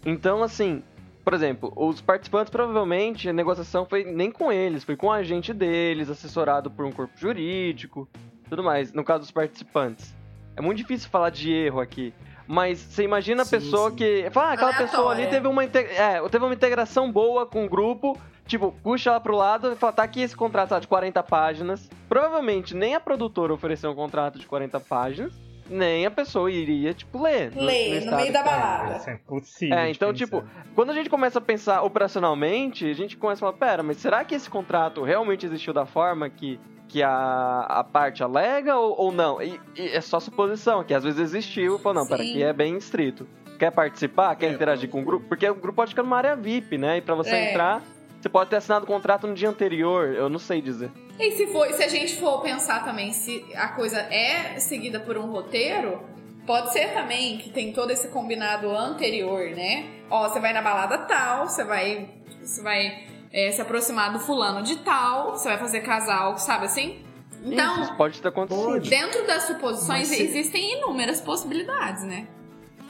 E: Então, assim, por exemplo, os participantes provavelmente a negociação foi nem com eles, foi com o agente deles, assessorado por um corpo jurídico, tudo mais. No caso dos participantes. É muito difícil falar de erro aqui. Mas você imagina a
A: Sim,
E: pessoa
A: sim.
E: que. Fala, ah, aquela pessoa ali
B: Aleatória.
E: teve uma, inte- é, teve uma integração boa com o grupo. Tipo, puxa ela pro lado e fala, tá aqui esse contrato lá, de 40 páginas. Provavelmente nem a produtora ofereceu um contrato de 40 páginas, nem a pessoa iria, tipo, ler.
B: Ler, no
E: estado
B: meio da balada.
C: Isso é impossível.
E: É, então, tipo, quando a gente começa a pensar operacionalmente, a gente começa a falar, pera, mas será que esse contrato realmente existiu da forma que, que a, a parte alega ou, ou não? E, e é só suposição, que às vezes existiu, falou, não, pera,
B: Sim.
E: aqui é bem estrito. Quer participar? Quer
A: É,
E: interagir com o grupo? Porque o grupo pode ficar numa área VIP, né? E pra você
B: É.
E: entrar, você pode ter assinado o contrato no dia anterior, eu não sei dizer.
B: E se, for, se a gente for pensar também se a coisa é seguida por um roteiro, pode ser também que tem todo esse combinado anterior, né? Ó, você vai na balada tal, você vai, você vai é, se aproximar do fulano de tal, você vai fazer casal, sabe assim? Então,
E: Isso pode ter acontecido.
A: Pode.
B: dentro das suposições
A: Mas
B: existem inúmeras possibilidades, né?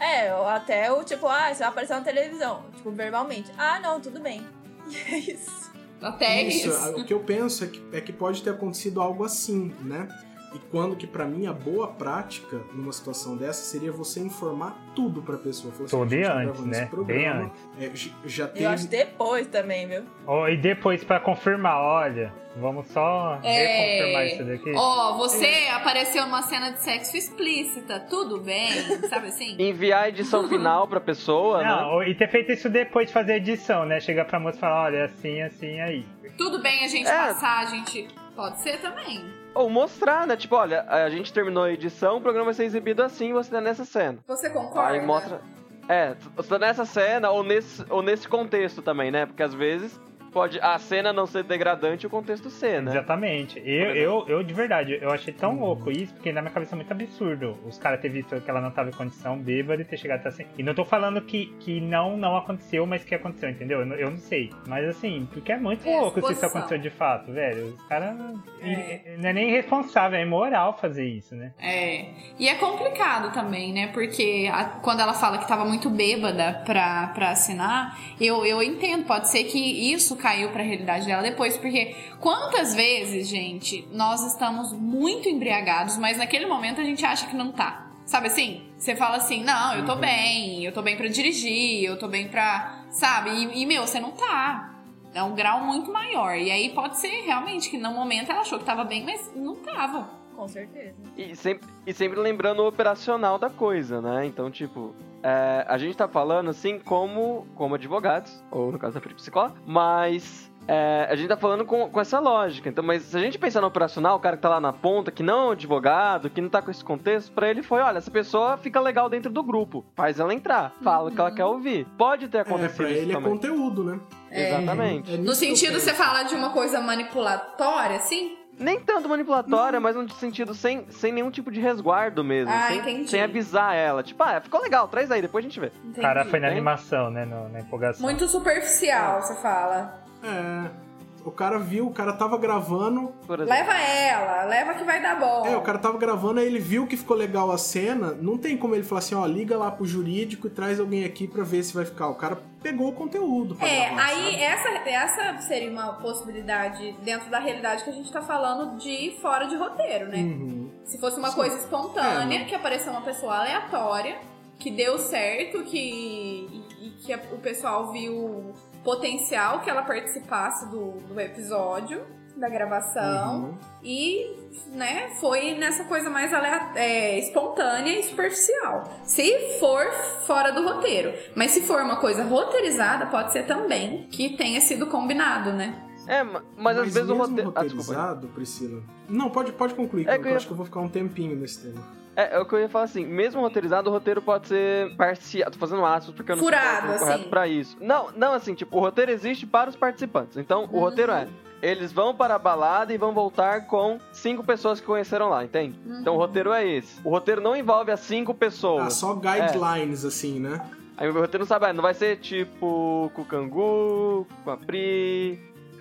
D: É, ou até o tipo, ah, você vai aparecer na televisão, tipo, verbalmente. Ah, não, tudo bem. E é isso.
B: Até isso.
A: O que eu penso é que, é que pode ter acontecido algo assim, né? E quando que pra mim a boa prática numa situação dessa seria você informar tudo pra pessoa. Falar
C: Tudo
A: a gente
C: e
A: tá
C: antes, né?
A: programa,
C: Bem
A: é, j- já
D: E
A: teve
D: eu acho depois também, viu?
C: Ó, e depois, pra confirmar, olha, vamos só
B: É.
C: reconfirmar isso daqui.
B: Ó, você apareceu numa cena de sexo explícita, tudo bem, sabe assim?
E: Enviar a edição final pra pessoa, né?
C: Não, e ter feito isso depois de fazer a edição, né? Chegar pra moça e falar, olha, assim, assim, aí.
B: Tudo bem a gente
E: É.
B: passar, a gente. Pode ser também.
E: Ou mostrar, né? Tipo, olha, a gente terminou a edição, o programa vai ser exibido assim, você tá nessa cena.
B: Você concorda?
E: Aí mostra. É, você tá nessa cena ou nesse, ou nesse contexto também, né? Porque às vezes pode a cena não ser degradante e o contexto ser, né?
C: Exatamente. Eu, eu, eu, de verdade, eu achei tão louco isso, porque na minha cabeça é muito absurdo os caras ter visto que ela não tava em condição bêbada e ter chegado até assim. E não tô falando que, que não, não aconteceu, mas que aconteceu, entendeu? Eu, não- eu não sei. Mas assim, porque é muito
B: É,
C: louco se isso aconteceu de fato, velho. Os caras.
B: É.
C: Não é nem irresponsável, é imoral fazer isso, né?
B: É. E é complicado também, né? Porque a- quando ela fala que tava muito bêbada pra, pra assinar, eu, eu entendo. Pode ser que isso caiu pra realidade dela depois. Porque quantas vezes, gente, nós estamos muito embriagados, mas naquele momento a gente acha que não tá. Sabe assim? Você fala assim, não, eu tô bem, eu tô bem pra dirigir, eu tô bem pra. Sabe? E, e, meu, você não tá. É um grau muito maior. E aí pode ser realmente que no momento ela achou que tava bem, mas não tava.
D: Com certeza.
E: E sempre, e sempre lembrando o operacional da coisa, né? Então, tipo, é, a gente tá falando assim como, como advogados, ou no caso da psicóloga, mas é, a gente tá falando com, com essa lógica. Então, mas se a gente pensar no operacional, o cara que tá lá na ponta, que não é um advogado, que não tá com esse contexto, pra ele foi, olha, essa pessoa fica legal dentro do grupo, faz ela entrar, fala o que ela quer ouvir. Pode ter
A: É,
E: acontecido
A: pra
E: isso
A: ele é
E: também.
A: conteúdo, né?
E: Exatamente.
A: É
B: No sentido, você fala de uma coisa manipulatória, assim?
E: Nem tanto manipulatória, mas no sentido sem, sem nenhum tipo de resguardo mesmo.
B: Ah,
E: sem,
B: entendi.
E: sem avisar ela. Tipo, ah, ficou legal, traz aí, depois a gente vê.
C: O cara foi na animação, né? no- na empolgação.
B: Muito superficial, você fala.
A: É. O cara viu, o cara tava gravando.
B: Leva ela, leva que vai dar bom.
A: É, o cara tava gravando, aí ele viu que ficou legal a cena. Não tem como ele falar assim, ó, liga lá pro jurídico e traz alguém aqui pra ver se vai ficar. O cara pegou o conteúdo. pra
B: É,
A: gravar,
B: aí
A: sabe?
B: essa, essa seria uma possibilidade dentro da realidade que a gente tá falando de fora de roteiro, né?
A: Uhum.
B: Se fosse uma
A: Sim.
B: coisa espontânea,
A: É,
B: que apareceu uma pessoa aleatória, que deu certo, que, e, e que a- o pessoal viu potencial que ela participasse do, do episódio, da gravação.
A: Uhum.
B: E, né, foi nessa coisa mais é, espontânea e superficial. Se for fora do roteiro. Mas se for uma coisa roteirizada, pode ser também que tenha sido combinado, né?
E: É, ma- mas, às vezes o roteiro. Ah,
A: roteirizado, Priscila. Não, pode, pode concluir,
E: É
A: que
E: que
A: eu
E: eu ia-
A: acho que eu vou ficar um tempinho nesse tema.
E: É, é o que eu ia falar assim, mesmo roteirizado, o roteiro pode ser parcial. Tô fazendo aspas porque eu não
B: Furado,
E: sei o termo correto
B: assim.
E: pra isso. Não, não assim, tipo, o roteiro existe para os participantes. Então, o
B: Uhum.
E: roteiro é. Eles vão para a balada e vão voltar com cinco pessoas que conheceram lá, entende? Então o
B: Uhum.
E: roteiro é esse. O roteiro não envolve as cinco pessoas.
A: Ah, só guidelines, assim, né?
E: Aí o roteiro não sabe, ah, não vai ser tipo com o Kangu, com a Pri,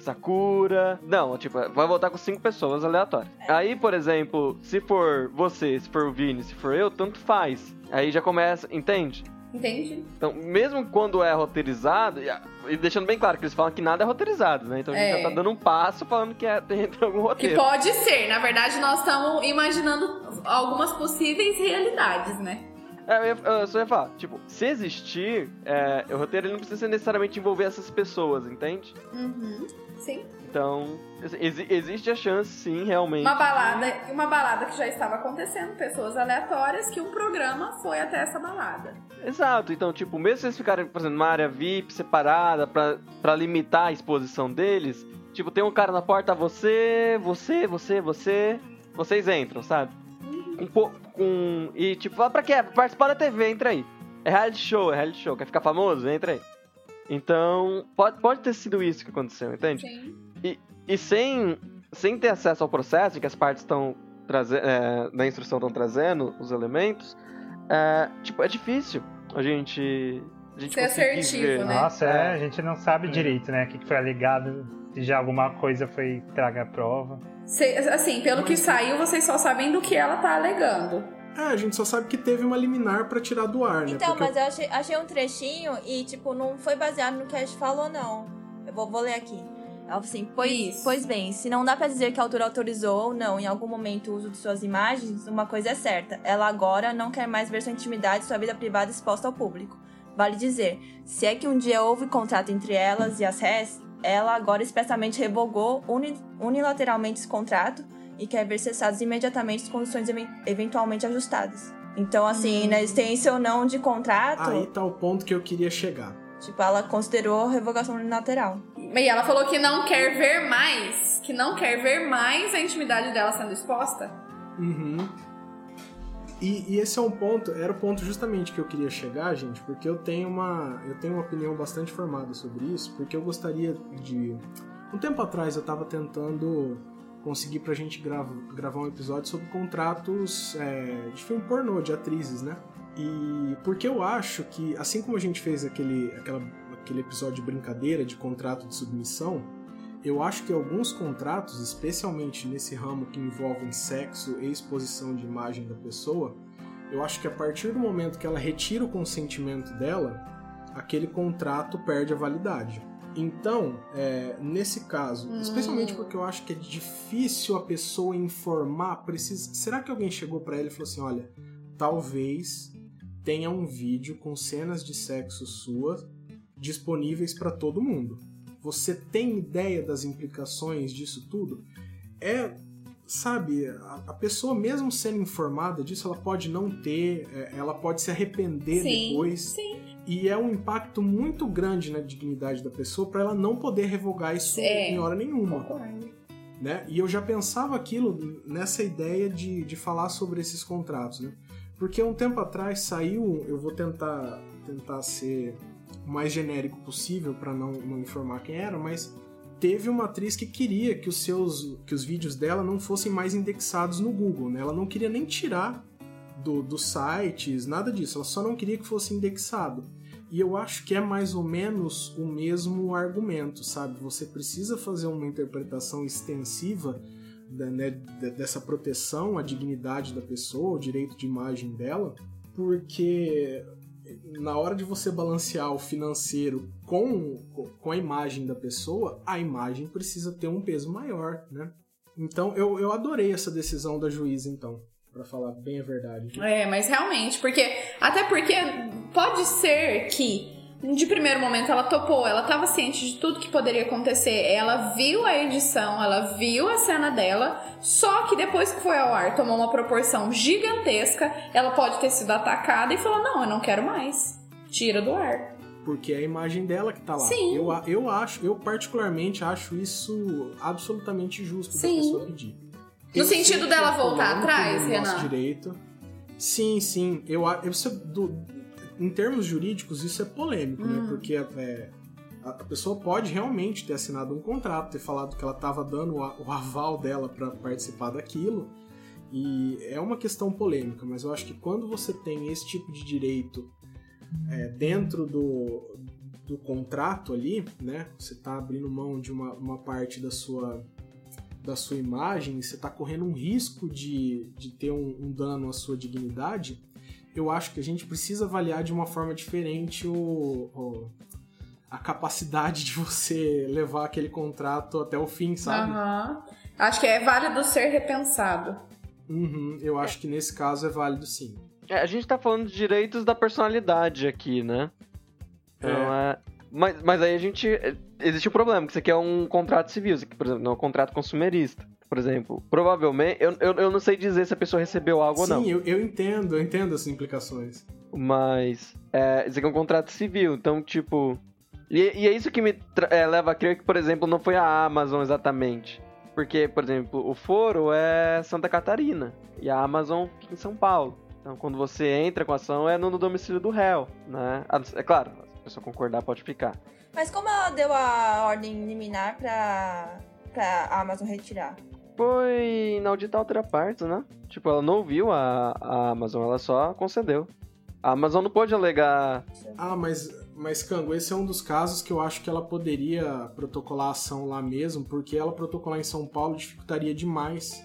E: Sakura. Não, tipo, vai voltar com cinco pessoas aleatórias. Aí, por exemplo, se for você, se for o Vini, se for eu, tanto faz. Aí já começa, entende?
B: Entende?
E: Então, mesmo quando é roteirizado, e, deixando bem claro que eles falam que nada é roteirizado, né? Então a gente
B: É.
E: já tá dando um passo falando que é, tem, tem algum
B: Que
E: roteiro.
B: pode ser. Na verdade, nós estamos imaginando algumas possíveis realidades, né?
E: É, eu, ia- eu só ia falar, tipo, se existir, é, o roteiro ele não precisa necessariamente envolver essas pessoas, entende?
B: Uhum. Sim.
E: Então, exi- existe a chance, sim, realmente.
B: Uma balada, uma balada que já estava acontecendo, pessoas aleatórias, que um programa foi até essa balada.
E: Exato, então, tipo, mesmo se eles ficarem, por exemplo, numa área VIP separada pra limitar a exposição deles, tipo, tem um cara na porta, você, você, você, você, vocês entram, sabe? Um pouco com. E tipo, fala pra quê? Participar da TV, entra aí. É reality show, é reality show. Quer ficar famoso? Entra aí. Então, pode, pode ter sido isso que aconteceu, entende?
B: Sim.
E: E sem, sem ter acesso ao processo, que as partes estão trazendo, da instrução estão trazendo os elementos, é, tipo, é difícil a gente. A gente
B: Ser assertivo,
E: ver.
B: né?
C: Nossa, é,
E: É.
C: a gente não sabe direito, né? O que que foi alegado, se já alguma coisa foi traga a prova.
B: Cê- assim, pelo que saiu, vocês só sabem do que ela tá alegando.
A: É, a gente só sabe que teve uma liminar pra tirar do ar, né?
D: Então,
A: Porque
D: mas eu achei, achei um trechinho e, tipo, não foi baseado no que a gente falou, não. Eu vou, vou ler aqui. Ela falou assim, pois,
B: Isso.
D: pois bem, se não dá pra dizer que a autora autorizou ou não em algum momento o uso de suas imagens, uma coisa é certa. Ela agora não quer mais ver sua intimidade e sua vida privada exposta ao público. Vale dizer, se é que um dia houve contrato entre elas e as RES, ela agora expressamente revogou uni- unilateralmente esse contrato e quer ver cessadas imediatamente as condições even- eventualmente ajustadas. Então, assim, na existência ou não de contrato,
A: aí tá o ponto que eu queria chegar.
D: tipo, ela considerou revogação unilateral.
B: E ela falou que não quer ver mais, que não quer ver mais a intimidade dela sendo exposta.
A: Uhum. E, e esse é um ponto, era o ponto justamente que eu queria chegar, gente, porque eu tenho uma, eu tenho uma opinião bastante formada sobre isso, porque eu gostaria de, um tempo atrás eu tava tentando conseguir pra gente grava, gravar um episódio sobre contratos é, de filme pornô, de atrizes, né? E porque eu acho que, assim como a gente fez aquele, aquela, aquele episódio de brincadeira de contrato de submissão, eu acho que alguns contratos, especialmente nesse ramo que envolvem sexo e exposição de imagem da pessoa, eu acho que a partir do momento que ela retira o consentimento dela, aquele contrato perde a validade. Então, é, nesse caso, especialmente porque eu acho que é difícil a pessoa informar, precisa. Será que alguém chegou pra ela e falou assim: olha, talvez tenha um vídeo com cenas de sexo suas disponíveis para todo mundo? Você tem ideia das implicações disso tudo? É, sabe, a, a pessoa mesmo sendo informada disso, ela pode não ter, é, ela pode se arrepender
B: Sim,
A: depois.
B: sim.
A: E é um impacto muito grande na dignidade da pessoa para ela não poder revogar isso
B: É.
A: em hora nenhuma
B: Concordo.
A: né? E eu já pensava aquilo nessa ideia de, de falar sobre esses contratos, né? Porque um tempo atrás saiu, eu vou tentar tentar ser o mais genérico possível para não, não informar quem era, mas teve uma atriz que queria que os seus que os vídeos dela não fossem mais indexados no Google, né? Ela não queria nem tirar do, dos sites, nada disso, ela só não queria que fosse indexado. E eu acho que é mais ou menos o mesmo argumento, sabe? Você precisa fazer uma interpretação extensiva da- né, de- dessa proteção à dignidade da pessoa, ao direito de imagem dela, porque na hora de você balancear o financeiro com, com a imagem da pessoa, a imagem precisa ter um peso maior, né? Então eu, eu adorei essa decisão da juíza, então. Pra falar bem a verdade.
B: É, mas realmente, porque. Até porque pode ser que. De primeiro momento ela topou, ela tava ciente de tudo que poderia acontecer. Ela viu a edição, ela viu a cena dela, só que depois que foi ao ar, tomou uma proporção gigantesca. Ela pode ter sido atacada e falou: Não, eu não quero mais. Tira do ar.
A: Porque é a imagem dela que tá lá.
B: Sim.
A: Eu, eu acho, eu particularmente acho isso absolutamente justo da
B: Sim.
A: pessoa pedir.
B: No
A: Eu
B: sentido dela voltar atrás,
A: nosso
B: Renan?
A: direito. Sim, sim. Eu, eu, é do- em termos jurídicos, isso é polêmico, né?
B: Hum.
A: Porque é, a, pessoa pode realmente ter assinado um contrato, ter falado que ela estava dando o aval dela para participar daquilo. E é uma questão polêmica, mas eu acho que quando você tem esse tipo de direito é, dentro do, do contrato ali, né? Você está abrindo mão de uma, uma parte da sua da sua imagem, você está correndo um risco de, de ter um, um dano à sua dignidade, eu acho que a gente precisa avaliar de uma forma diferente o, o- a capacidade de você levar aquele contrato até o fim, sabe?
B: Aham. Acho que é válido ser repensado.
A: Uhum, eu acho que nesse caso é válido sim.
E: É, a gente tá falando de direitos da personalidade aqui, né? Então, é. Mas, mas aí a gente. Existe um problema, que isso aqui é um contrato civil, isso aqui, por exemplo, não é um contrato consumerista. Por exemplo, provavelmente. Eu, eu, eu não sei dizer se a pessoa recebeu algo ou não.
A: Sim, eu, eu entendo, eu entendo as implicações.
E: Mas. É, isso aqui é um contrato civil, então, tipo. E, e é isso que me é, leva a crer que, por exemplo, não foi a Amazon exatamente. Porque, por exemplo, o foro é Santa Catarina e a Amazon em São Paulo. Então, quando você entra com a ação, é no, domicílio do réu, né? É claro, se a pessoa concordar, pode ficar.
D: Mas como ela deu a ordem liminar pra, pra Amazon retirar?
E: Foi inaudita outra parte, né? Tipo, ela não ouviu a, a Amazon, ela só concedeu. A Amazon não pôde alegar
A: Ah, mas, mas Cango, esse é um dos casos que eu acho que ela poderia protocolar a ação lá mesmo, porque ela protocolar em São Paulo dificultaria demais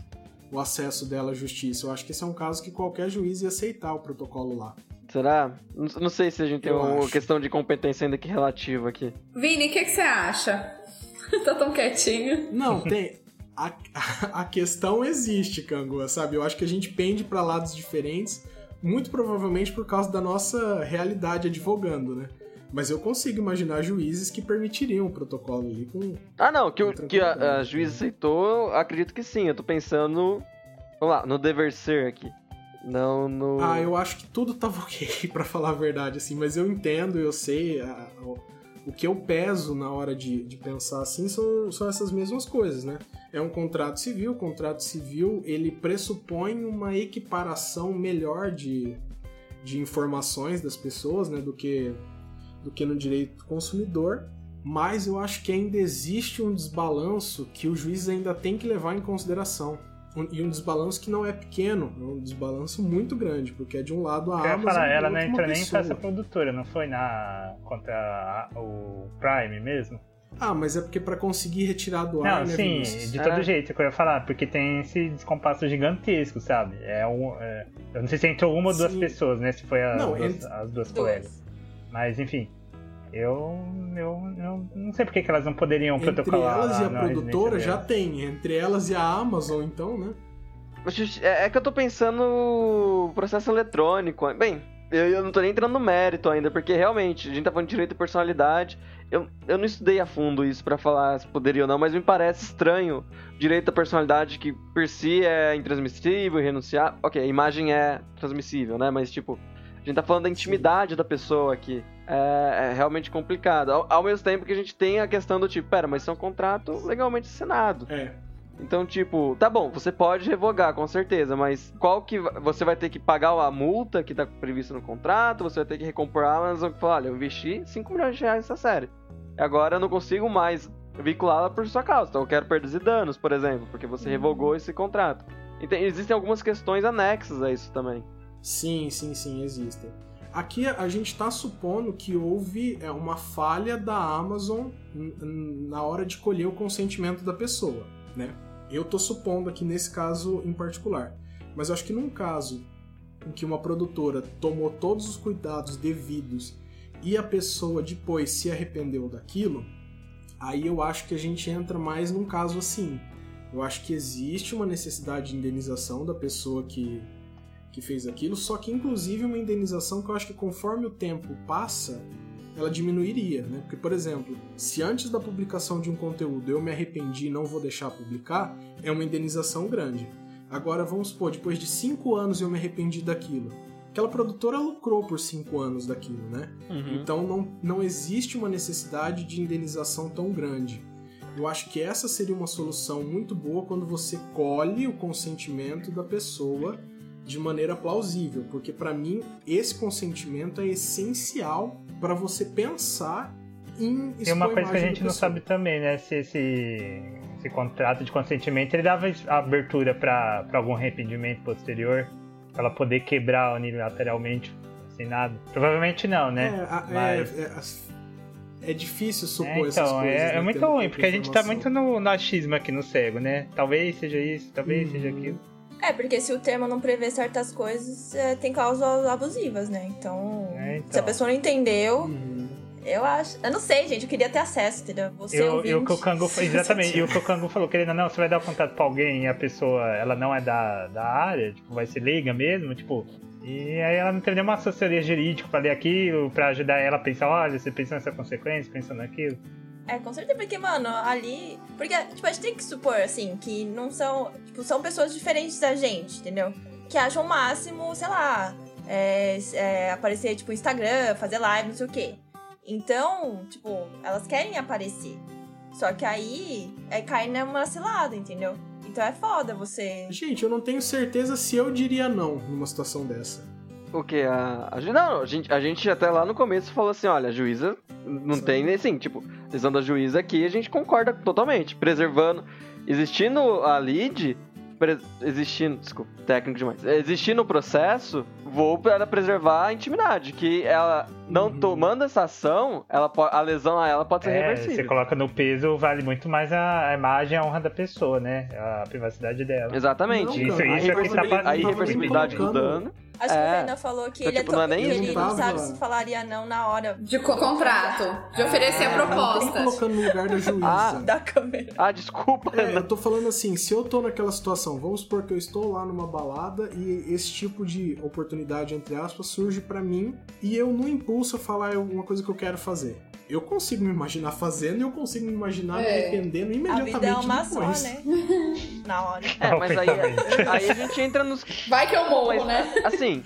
A: o acesso dela à justiça. Eu acho que esse é um caso que qualquer juiz ia aceitar o protocolo lá.
E: Será? Não, não sei se a gente tem
A: Eu
E: uma
A: acho.
E: questão de competência ainda que relativa aqui.
B: Vini, o que, que você acha? tá tão quietinho.
A: Não, tem. A, a questão existe, Cango, sabe? Eu acho que a gente pende para lados diferentes, muito provavelmente por causa da nossa realidade advogando, né? Mas eu consigo imaginar juízes que permitiriam o protocolo ali com.
E: Ah, não, que, o, que a, a juíza aceitou, acredito que sim. Eu tô pensando. Vamos lá, no dever ser aqui. Não no.
A: Ah, eu acho que tudo tava ok, pra falar a verdade, assim, mas eu entendo, eu sei. a- o, o que eu peso na hora de, de pensar assim são, são essas mesmas coisas, né? É um contrato civil, o contrato civil ele pressupõe uma equiparação melhor de, de informações das pessoas, né, do que, do que no direito do consumidor. Mas eu acho que ainda existe um desbalanço que o juiz ainda tem que levar em consideração. Um- E um desbalanço que não é pequeno, é um desbalanço muito grande, porque é de um lado a
C: Eu
A: Amazon
C: falar, ela não entrou nem
A: pessoa.
C: essa produtora, não foi na contra a- o Prime mesmo?
A: Ah, mas é porque pra conseguir retirar do ar,
C: Não,
A: né,
C: sim,
A: Vinícius?
C: de
E: É.
C: todo jeito que eu ia falar, porque tem esse descompasso gigantesco, sabe? É um, é- eu não sei se entrou uma ou duas pessoas, né? Se foi as,
A: Não,
C: duas,
A: ent-
C: as duas
D: Duas.
C: colegas. Mas enfim, eu, eu, eu não sei porque que elas não poderiam
A: Entre
C: protocolar.
A: elas e a
C: na
A: produtora já tem. Entre elas e a Amazon, então, né?
E: É é que eu tô pensando no processo eletrônico. Bem, eu, eu não tô nem entrando no mérito ainda, porque realmente, a gente tá falando de direito e personalidade. Eu, eu não estudei a fundo isso pra falar se poderia ou não, mas me parece estranho direito da personalidade que por si é intransmissível e renunciar. Ok, a imagem é transmissível, né? Mas tipo, a gente tá falando da intimidade da pessoa aqui. É, é realmente complicado. Ao, ao mesmo tempo que a gente tem a questão do tipo, pera, mas isso é um contrato legalmente assinado.
A: É.
E: Então, tipo, tá bom, você pode revogar, com certeza, mas qual que. Você vai ter que pagar a multa que tá prevista no contrato, você vai ter que recompor a Amazon e falar, olha, eu investi 5 milhões de reais nessa série. Agora eu não consigo mais vinculá-la por sua causa. Então eu quero perdas e danos, por exemplo, porque você revogou esse contrato. Então, existem algumas questões anexas a isso também.
A: Sim, sim, sim, existem. Aqui a gente está supondo que houve é, uma falha da Amazon na hora de colher o consentimento da pessoa, né? Eu tô supondo aqui nesse caso em particular. Mas eu acho que num caso em que uma produtora tomou todos os cuidados devidos e a pessoa depois se arrependeu daquilo, aí eu acho que a gente entra mais num caso assim. Eu acho que existe uma necessidade de indenização da pessoa que que fez aquilo, só que inclusive uma indenização que eu acho que conforme o tempo passa, ela diminuiria, né? Porque, por exemplo, se antes da publicação de um conteúdo eu me arrependi e não vou deixar publicar, é uma indenização grande. Agora, vamos supor, depois de cinco anos eu me arrependi daquilo. Aquela produtora lucrou por cinco anos daquilo, né?
E: Uhum.
A: Então não, não existe uma necessidade de indenização tão grande. Eu acho que essa seria uma solução muito boa quando você colhe o consentimento da pessoa de maneira plausível, porque para mim esse consentimento é essencial para você pensar em
C: Tem uma coisa que a gente não sabe também, né? Se esse, esse contrato de consentimento ele dava abertura para algum arrependimento posterior, pra ela poder quebrar unilateralmente sem nada. Provavelmente não,
A: É,
C: né?
A: a- é,
C: Mas-
A: é, é, é difícil supor
C: É,
A: essas
C: então,
A: coisas.
C: é,
A: né,
C: é muito ruim, porque a gente tá muito no, no achismo aqui no cego, né? Talvez seja isso, talvez
A: Uhum.
C: seja aquilo.
D: É, porque se o termo não prevê certas coisas, é, tem causas abusivas, né? Então,
C: É, então.
D: se a pessoa não entendeu,
A: Uhum.
D: eu acho. Eu não sei, gente, eu queria ter acesso, entendeu? Você
C: Eu,
D: ouvinte,
C: e o que o Kangu exatamente, e o que o Kangu falou, querendo não, você vai dar o contato pra alguém e a pessoa, ela não é da, da área, tipo, vai ser leiga mesmo, tipo, e aí ela não tem nenhuma assessoria jurídica pra ler aquilo, pra ajudar ela a pensar, olha, você pensa nessa consequência, pensa naquilo.
D: É, com certeza, porque, mano, ali. Porque, tipo, a gente tem que supor, assim, que não são. Tipo, são pessoas diferentes da gente, entendeu? Que acham o máximo, sei lá, é, é, aparecer, tipo, Instagram, fazer live, não sei o quê. Então, tipo, elas querem aparecer. Só que aí é cair numa cilada, entendeu? Então é foda você.
A: Gente, eu não tenho certeza se eu diria não numa situação dessa.
E: O que? A, a, gente- não, a gente, a gente até lá no começo falou assim: olha, a juíza não
A: Sim.
E: tem nem assim, tipo, decisão da juíza aqui a gente concorda totalmente, preservando. Existindo a lead, pre- existindo. Desculpa, técnico demais. Existindo o processo, vou para preservar a intimidade, que ela não
A: Uhum.
E: tomando essa ação, ela a lesão a ela pode ser
C: É,
E: reversível.
C: você coloca no peso, vale muito mais a, a imagem e a honra da pessoa, né? A privacidade dela.
E: Exatamente.
A: Não,
C: Isso- isso
E: a
C: é que tá
E: irreversibilidade,
C: pa-
E: a
C: não tava nem
E: irreversibilidade do dano.
D: Acho que
E: É.
D: o Renan falou que
E: Então,
D: ele, é
E: tipo, não é nem
D: que
E: isso,
D: ele
A: não
D: não sabe se falaria não na hora
B: De co- contrato. De oferecer a
A: Eu não tô
B: proposta.
A: colocando no lugar da juíza.
E: Ah,
D: da câmera.
E: Ah, desculpa.
A: É, eu tô falando assim, se eu tô naquela situação, vamos supor que eu estou lá numa balada e esse tipo de oportunidade, entre aspas, surge pra mim e eu, no impulso, falar alguma coisa que eu quero fazer. Eu consigo me imaginar fazendo e eu consigo me imaginar me
B: É.
A: arrependendo
D: A
A: imediatamente
D: vida é uma só, né? Na hora.
E: É, mas aí, aí a gente entra nos
B: Vai que eu morro,
E: Mas,
B: né?
E: Assim.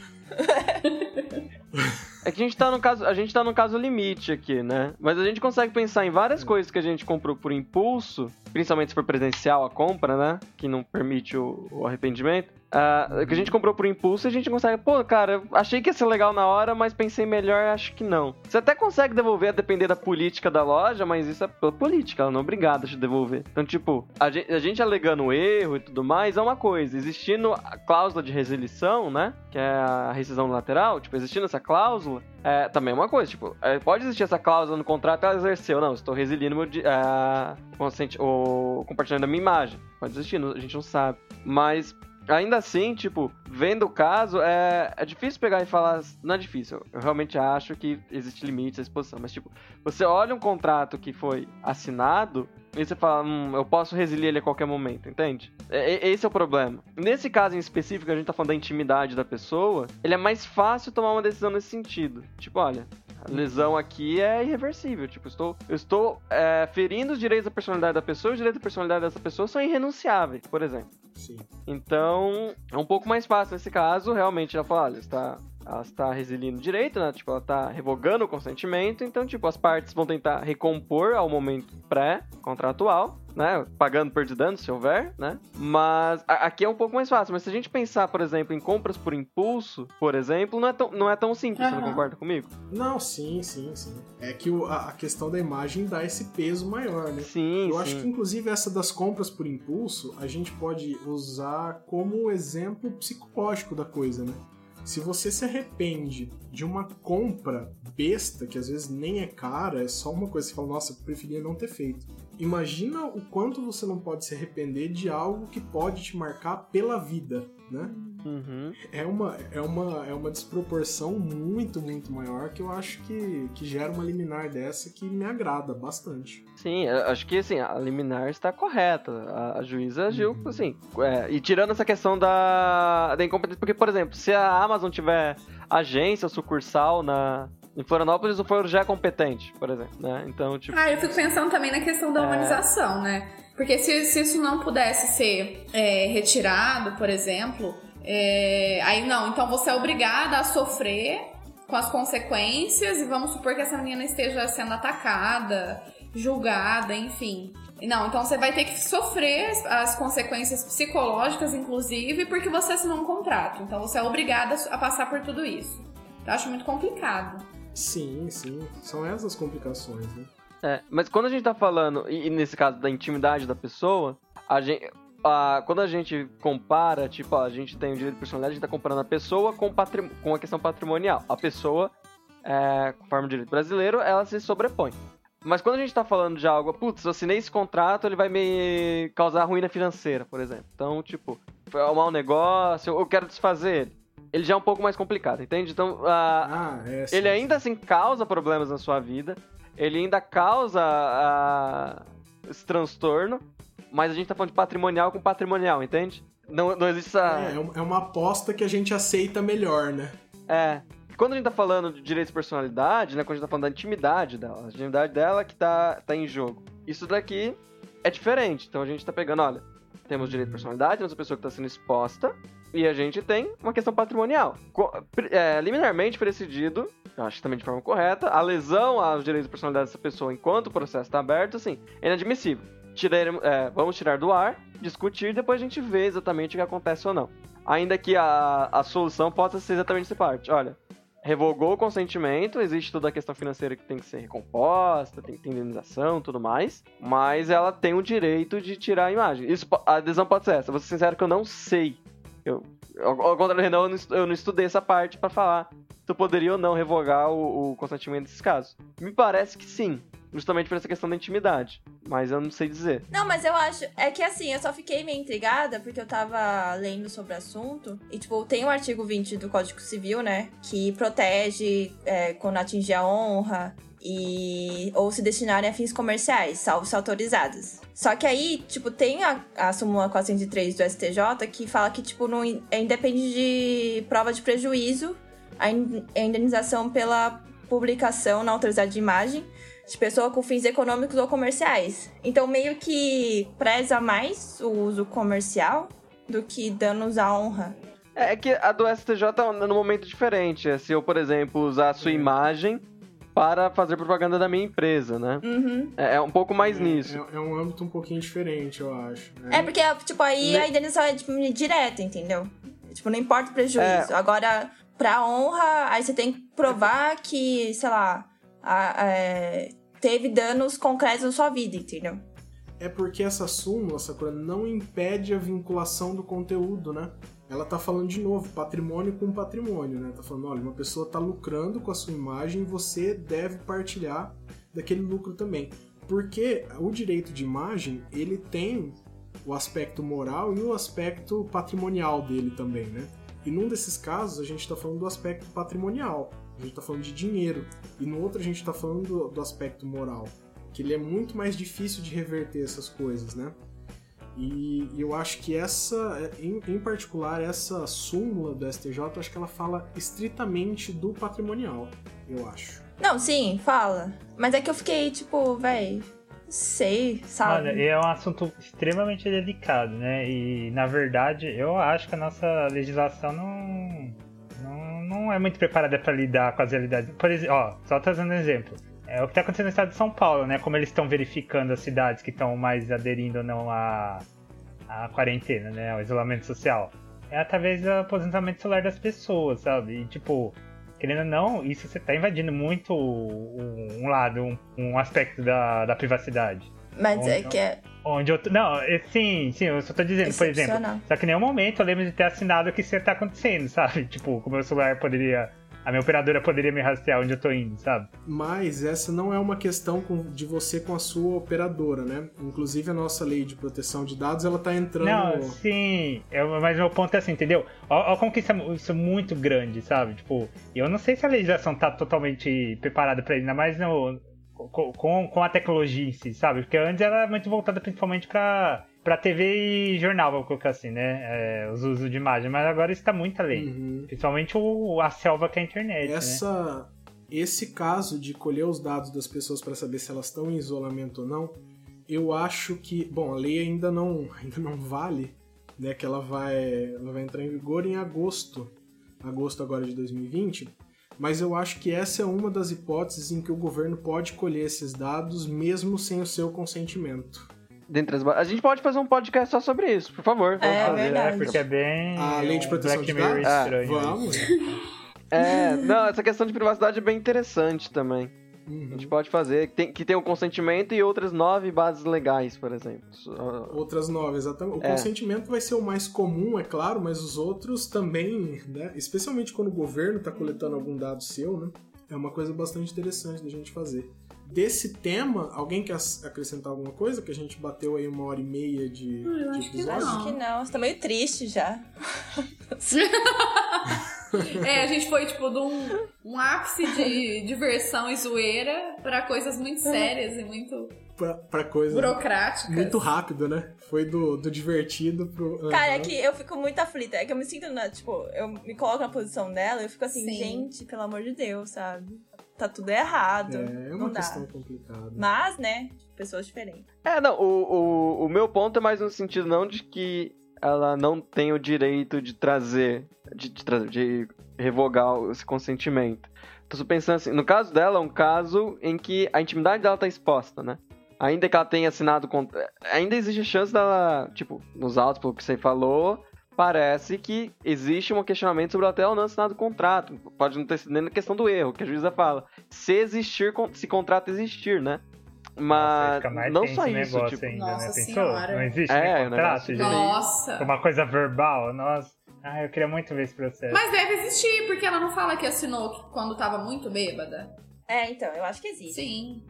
E: É que a gente tá no caso, a gente tá no caso limite aqui, né? Mas a gente consegue pensar em várias coisas que a gente comprou por impulso, principalmente se for presencial a compra, né? Que não permite o, o arrependimento. Ah, que a gente comprou por impulso a gente consegue, pô, cara, achei que ia ser legal na hora, mas pensei melhor, acho que não. Você até consegue devolver a depender da política da loja, mas isso é pela política, ela não é obrigada a te devolver. Então, tipo, a gente, a gente alegando erro e tudo mais é uma coisa. Existindo a cláusula de resilição, né? Que é a rescisão lateral, tipo, existindo essa cláusula, é, também é uma coisa, tipo, é, pode existir essa cláusula no contrato, ela exerceu, não, estou resilindo meu, é, consenti- o compartilhamento da minha imagem. Pode existir, a gente não sabe. Mas ainda assim, tipo, vendo o caso, é, é difícil pegar e falar. Não é difícil. Eu realmente acho que existe limite à exposição. Mas, tipo, você olha um contrato que foi assinado. E você fala, hum, eu posso resiliar ele a qualquer momento, entende? É- é- esse é o problema. Nesse caso em específico, a gente tá falando da intimidade da pessoa, ele é mais fácil tomar uma decisão nesse sentido. Tipo, olha, a lesão aqui é irreversível. Tipo, eu estou, eu estou é, ferindo os direitos da personalidade da pessoa, e os direitos da personalidade dessa pessoa são irrenunciáveis, por exemplo.
A: Sim.
E: Então, é um pouco mais fácil nesse caso, realmente, ela fala, olha, está, ela está resilindo direito, né? Tipo, ela está revogando o consentimento, então, tipo, as partes vão tentar recompor ao momento pré-contratual, né? Pagando por dano, se houver, né? Mas a- aqui é um pouco mais fácil. Mas se a gente pensar, por exemplo, em compras por impulso, por exemplo, não é tão, não é tão simples, você não concorda comigo?
A: Não, sim, sim, sim. É que o- a, a questão da imagem dá esse peso maior, né?
E: Sim,
A: Eu
E: sim.
A: acho que, inclusive, essa das compras por impulso, a gente pode usar como exemplo psicológico da coisa, né? Se você se arrepende de uma compra besta, que às vezes nem é cara, é só uma coisa que você fala, nossa, eu preferia não ter feito. Imagina o quanto você não pode se arrepender de algo que pode te marcar pela vida. Né?
E: Uhum.
A: É uma, é, uma, é uma desproporção muito, muito maior que eu acho que, que gera uma liminar dessa que me agrada bastante.
E: Sim, acho que assim, a liminar está correta. A, a juíza agiu
A: Uhum.
E: assim. é, e tirando essa questão da, da incompetência, porque, por exemplo, se a Amazon tiver agência sucursal na, em Florianópolis, o foro já é competente, por exemplo, né? Então, tipo.
B: Ah, eu fico pensando também na questão da
E: É.
B: humanização, né? Porque se, se isso não pudesse ser é, retirado, por exemplo, é, aí não, então você é obrigada a sofrer com as consequências e vamos supor que essa menina esteja sendo atacada, julgada, enfim. Não, então você vai ter que sofrer as consequências psicológicas, inclusive, porque você assinou um contrato. Então você é obrigada a passar por tudo isso. Eu acho muito complicado.
A: Sim, sim. São essas complicações, né?
E: É, mas quando a gente tá falando, e, e nesse caso da intimidade da pessoa, a gente. a- quando a gente compara, tipo, a gente tem o direito de personalidade, a gente tá comparando a pessoa com, patrim, com a questão patrimonial. A pessoa, é, conforme o direito brasileiro, ela se sobrepõe. Mas quando a gente tá falando de algo, putz, eu assinei esse contrato, ele vai me causar ruína financeira, por exemplo. Então, tipo, foi um mau negócio, eu quero desfazer ele. Ele já é um pouco mais complicado, entende? Então, a,
A: Ah, é.
E: ele ainda assim causa problemas na sua vida, ele ainda causa ah, esse transtorno, mas a gente tá falando de patrimonial com patrimonial, entende? Não, não existe essa.
A: É, é uma- é uma aposta que a gente aceita melhor, né?
E: É. Quando a gente tá falando de direitos de personalidade, né? Quando a gente tá falando da intimidade dela, a intimidade dela que tá, tá em jogo. Isso daqui é diferente. Então a gente tá pegando, olha, temos direito de personalidade, temos a pessoa que tá sendo exposta, e a gente tem uma questão patrimonial. É, liminarmente foi decidido, eu acho também de forma correta, a lesão aos direitos de personalidade dessa pessoa enquanto o processo está aberto, assim, é inadmissível. Tiraremos- é, vamos tirar do ar, discutir, depois a gente vê exatamente o que acontece ou não. Ainda que a, a solução possa ser exatamente essa parte. Olha, revogou o consentimento, existe toda a questão financeira que tem que ser recomposta, tem que ter indenização tudo mais, mas ela tem o direito de tirar a imagem. Isso, a adesão pode ser essa. Vou ser sincero que eu não sei. Eu, ao contrário do Renan, eu não eu não estudei essa parte pra falar se eu poderia ou não revogar o, o consentimento nesses casos. Me parece que sim, justamente por essa questão da intimidade, mas eu não sei dizer.
D: Não, mas eu acho. É que assim, eu só fiquei meio intrigada porque eu tava lendo sobre o assunto. E, tipo, tem o artigo 20 do Código Civil, né? Que protege é, quando atingir a honra e ou se destinarem a fins comerciais, salvo se autorizadas. Só que aí, tipo, tem a, a súmula 403 do STJ que fala que, tipo, não é independe de prova de prejuízo a in- a indenização pela publicação na autoridade de imagem de pessoa com fins econômicos ou comerciais. Então, meio que preza mais o uso comercial do que danos à honra.
E: É é que a do STJ tá num momento diferente. É se eu, por exemplo, usar a sua imagem para fazer propaganda da minha empresa, né?
D: Uhum.
E: É, é um pouco mais nisso.
A: É, é um âmbito um pouquinho diferente, eu acho.
D: É porque, tipo, aí
E: Ne-
D: a indenização é tipo, direta, entendeu? Tipo, não importa o prejuízo.
E: É.
D: Agora, pra honra, aí você tem que provar que, sei lá, a- é, teve danos concretos na sua vida, entendeu?
A: É porque essa súmula, Sakura, não impede a vinculação do conteúdo, né? Ela tá falando de novo, patrimônio com patrimônio, né? Tá falando, olha, uma pessoa tá lucrando com a sua imagem e você deve partilhar daquele lucro também. Porque o direito de imagem, ele tem o aspecto moral e o aspecto patrimonial dele também, né? E num desses casos, a gente tá falando do aspecto patrimonial. A gente tá falando de dinheiro. E no outro, a gente tá falando do, do aspecto moral que ele é muito mais difícil de reverter essas coisas, né? E, e eu acho que essa, em, em particular, essa súmula do STJ, eu acho que ela fala estritamente do patrimonial, eu acho.
D: Não, sim, fala. Mas é que eu fiquei, tipo, véi, sei, sabe?
C: Olha, é um assunto extremamente delicado, né? E na verdade, eu acho que a nossa legislação não, não, não é muito preparada para lidar com as realidades. Por exemplo, ó, só trazendo um exemplo. É o que está acontecendo no estado de São Paulo, né? Como eles estão verificando as cidades que estão mais aderindo ou não à, à quarentena, né? Ao isolamento social. É através do aposentamento celular das pessoas, sabe? E tipo, querendo ou não, isso você está invadindo muito um, lado, um, aspecto da, da privacidade.
D: Mas é
C: Ou
D: que é
C: Onde eu. tô- Não, é- sim, sim, eu só tô dizendo, por exemplo. Só que em nenhum momento eu lembro de ter assinado o que isso estar acontecendo, sabe? Tipo, como o meu celular poderia a minha operadora poderia me rastrear onde eu tô indo, sabe?
A: Mas essa não é uma questão de você com a sua operadora, né? Inclusive a nossa lei de proteção de dados, ela tá entrando...
C: Não, sim, eu, mas meu ponto é assim, entendeu? Ó como que isso é, isso é muito grande, sabe? Tipo, eu não sei se a legislação tá totalmente preparada pra isso, ainda mais no, com, com, a tecnologia em si, sabe? Porque antes ela era muito voltada principalmente pra, pra TV e jornal, vamos colocar assim, né? É, os usos de imagem, mas agora isso tá muito além.
A: Uhum.
C: Principalmente o, a selva que é a internet, né?
A: Essa, esse caso de colher os dados das pessoas para saber se elas estão em isolamento ou não, eu acho que, bom, a lei ainda não, ainda não vale, né? Que ela vai, ela vai entrar em vigor em agosto, agosto agora de 2020. Mas eu acho que essa é uma das hipóteses em que o governo pode colher esses dados mesmo sem o seu consentimento.
E: Dentre as A gente pode fazer um podcast só sobre isso, por favor. vamos
D: É,
E: fazer.
D: verdade.
C: É, porque é bem.
A: A lei de proteção
C: Black
A: de
C: Mirror
A: dados?
C: estranho.
A: Vamos.
E: É, não, essa questão de privacidade é bem interessante também. A
A: Uhum.
E: gente pode fazer, que tem, que tem o consentimento e outras nove bases legais, por exemplo.
A: Outras nove, exatamente. O
E: É.
A: consentimento vai ser o mais comum, é claro, mas os outros também, né? Especialmente quando o governo está coletando algum dado seu, né? É uma coisa bastante interessante da gente fazer. Desse tema, alguém quer ac- acrescentar alguma coisa? Que a gente bateu aí uma hora e meia de,
B: Ah, eu
A: de
B: acho que
A: episódio?
B: não.
D: Acho que não, você tá meio triste já.
B: É, a gente foi tipo de um, um ápice de diversão e zoeira pra coisas muito sérias e muito
A: Pra, pra coisa
B: burocráticas.
A: muito rápido, né? Foi do, do divertido pro.
D: Cara, é
A: Aham.
D: que eu fico muito aflita. É que eu me sinto na, tipo, eu me coloco na posição dela e eu fico assim,
B: Sim.
D: gente, pelo amor de Deus, sabe? Tá tudo errado.
A: É, é
D: não
A: uma
D: dá.
A: questão complicada.
D: Mas, né, pessoas diferentes.
E: É, não, o, o, o meu ponto é mais no sentido não de que ela não tem o direito de trazer, de, de, trazer- de revogar esse consentimento. Tô só pensando assim, no caso dela, é um caso em que a intimidade dela tá exposta, né? Ainda que ela tenha assinado contra... Ainda existe a chance dela, tipo, nos autos, pelo que você falou, parece que existe um questionamento sobre ter ou não assinado o contrato. Pode não ter sido nem na questão do erro, que a juíza fala. Se existir, se contrato existir, né? Mas não só
C: o
E: isso, tipo,
C: ainda,
B: Nossa
C: né? Pensou? Não existe
E: É,
C: nem
E: o
C: contrato, gente.
B: Nossa.
C: Uma coisa verbal, nossa. Ah, eu queria muito ver esse processo.
B: Mas deve existir, porque ela não fala que assinou quando tava muito bêbada.
D: É, então, eu acho que existe.
B: Sim.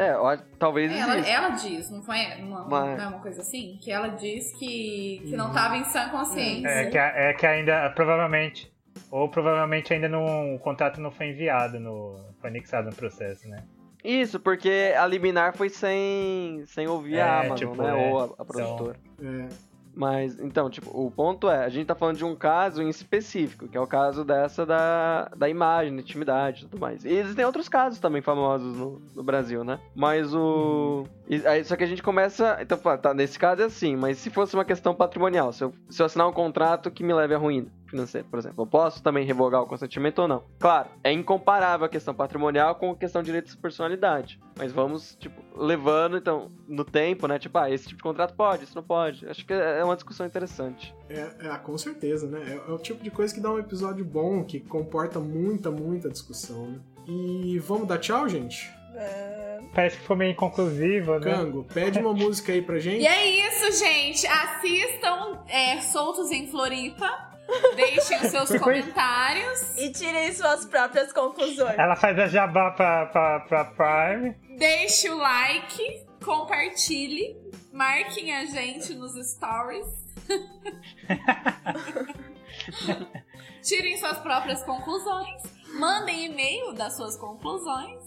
E: É, acho- talvez
B: Ela, ela diz, não foi uma,
E: Mas-
B: não é uma coisa assim? Que ela diz que, que não
A: Uhum.
B: tava em sã consciência.
C: É que, é que ainda, provavelmente, ou provavelmente ainda não, o contrato não foi enviado, no, foi anexado no processo, né?
E: Isso, porque a liminar foi sem, sem ouvir
C: É,
E: a Amazon,
C: tipo,
E: né?
C: é.
E: Ou a, a produtora.
A: É,
E: Mas, então, tipo, o ponto é, a gente tá falando de um caso em específico, que é o caso dessa da, da imagem, da intimidade e tudo mais. E existem outros casos também famosos no, no Brasil, né? Mas o... e aí, só que a gente começa... Então, tá, nesse caso é assim, mas se fosse uma questão patrimonial, se eu, se eu assinar um contrato que me leve à ruína financeira, por exemplo, eu posso também revogar o consentimento ou não? Claro, é incomparável a questão patrimonial com a questão de direito de personalidade. Mas vamos, tipo, levando, então, no tempo, né? Tipo, ah, esse tipo de contrato pode, isso não pode. Acho que é uma discussão interessante.
A: é, é, com certeza, né? É, é o tipo de coisa que dá um episódio bom, que comporta muita, muita discussão, né? E vamos dar tchau, gente?
D: Ah,
C: Parece que foi meio inconclusivo, né?
A: Cango, pede uma música aí pra gente.
B: E é isso, gente. Assistam é, Soltos em Floripa. Deixem os seus comentários.
D: e tirem suas próprias conclusões.
C: Ela faz a jabá pra, pra, pra Prime.
B: Deixe o like. Compartilhe. Marquem a gente nos stories. Tirem suas próprias conclusões. Mandem e-mail das suas conclusões.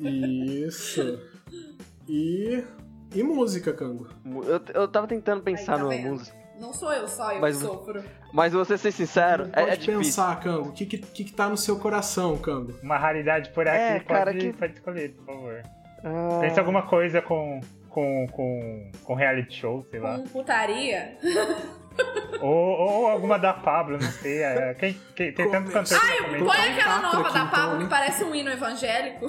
A: Isso. E. E música, Cango.
E: Eu, eu tava tentando pensar
B: Aí, tá
E: numa
B: vendo?
E: música,
B: Não sou eu só, eu
E: Mas-
B: que sofro.
E: mas vou ser sincero, é,
A: Pode
E: é difícil.
A: pensar, Cango. O que, que, que que tá no seu coração, Cango?
C: Uma raridade por aqui,
E: É,
C: pode,
E: cara, que-
C: pode escolher, por favor.
E: Ah,
C: Pensa alguma coisa com, com, com, com reality show, sei lá.
B: Com putaria.
C: Ou, ou alguma da Pablo, não sei. é, Quem, quem- tem
A: Começa.
C: cantores também.
A: Põe
B: Põe
A: um
B: aquela nova
A: aqui,
B: da
A: então,
B: Pablo
A: né?
B: que parece um hino evangélico.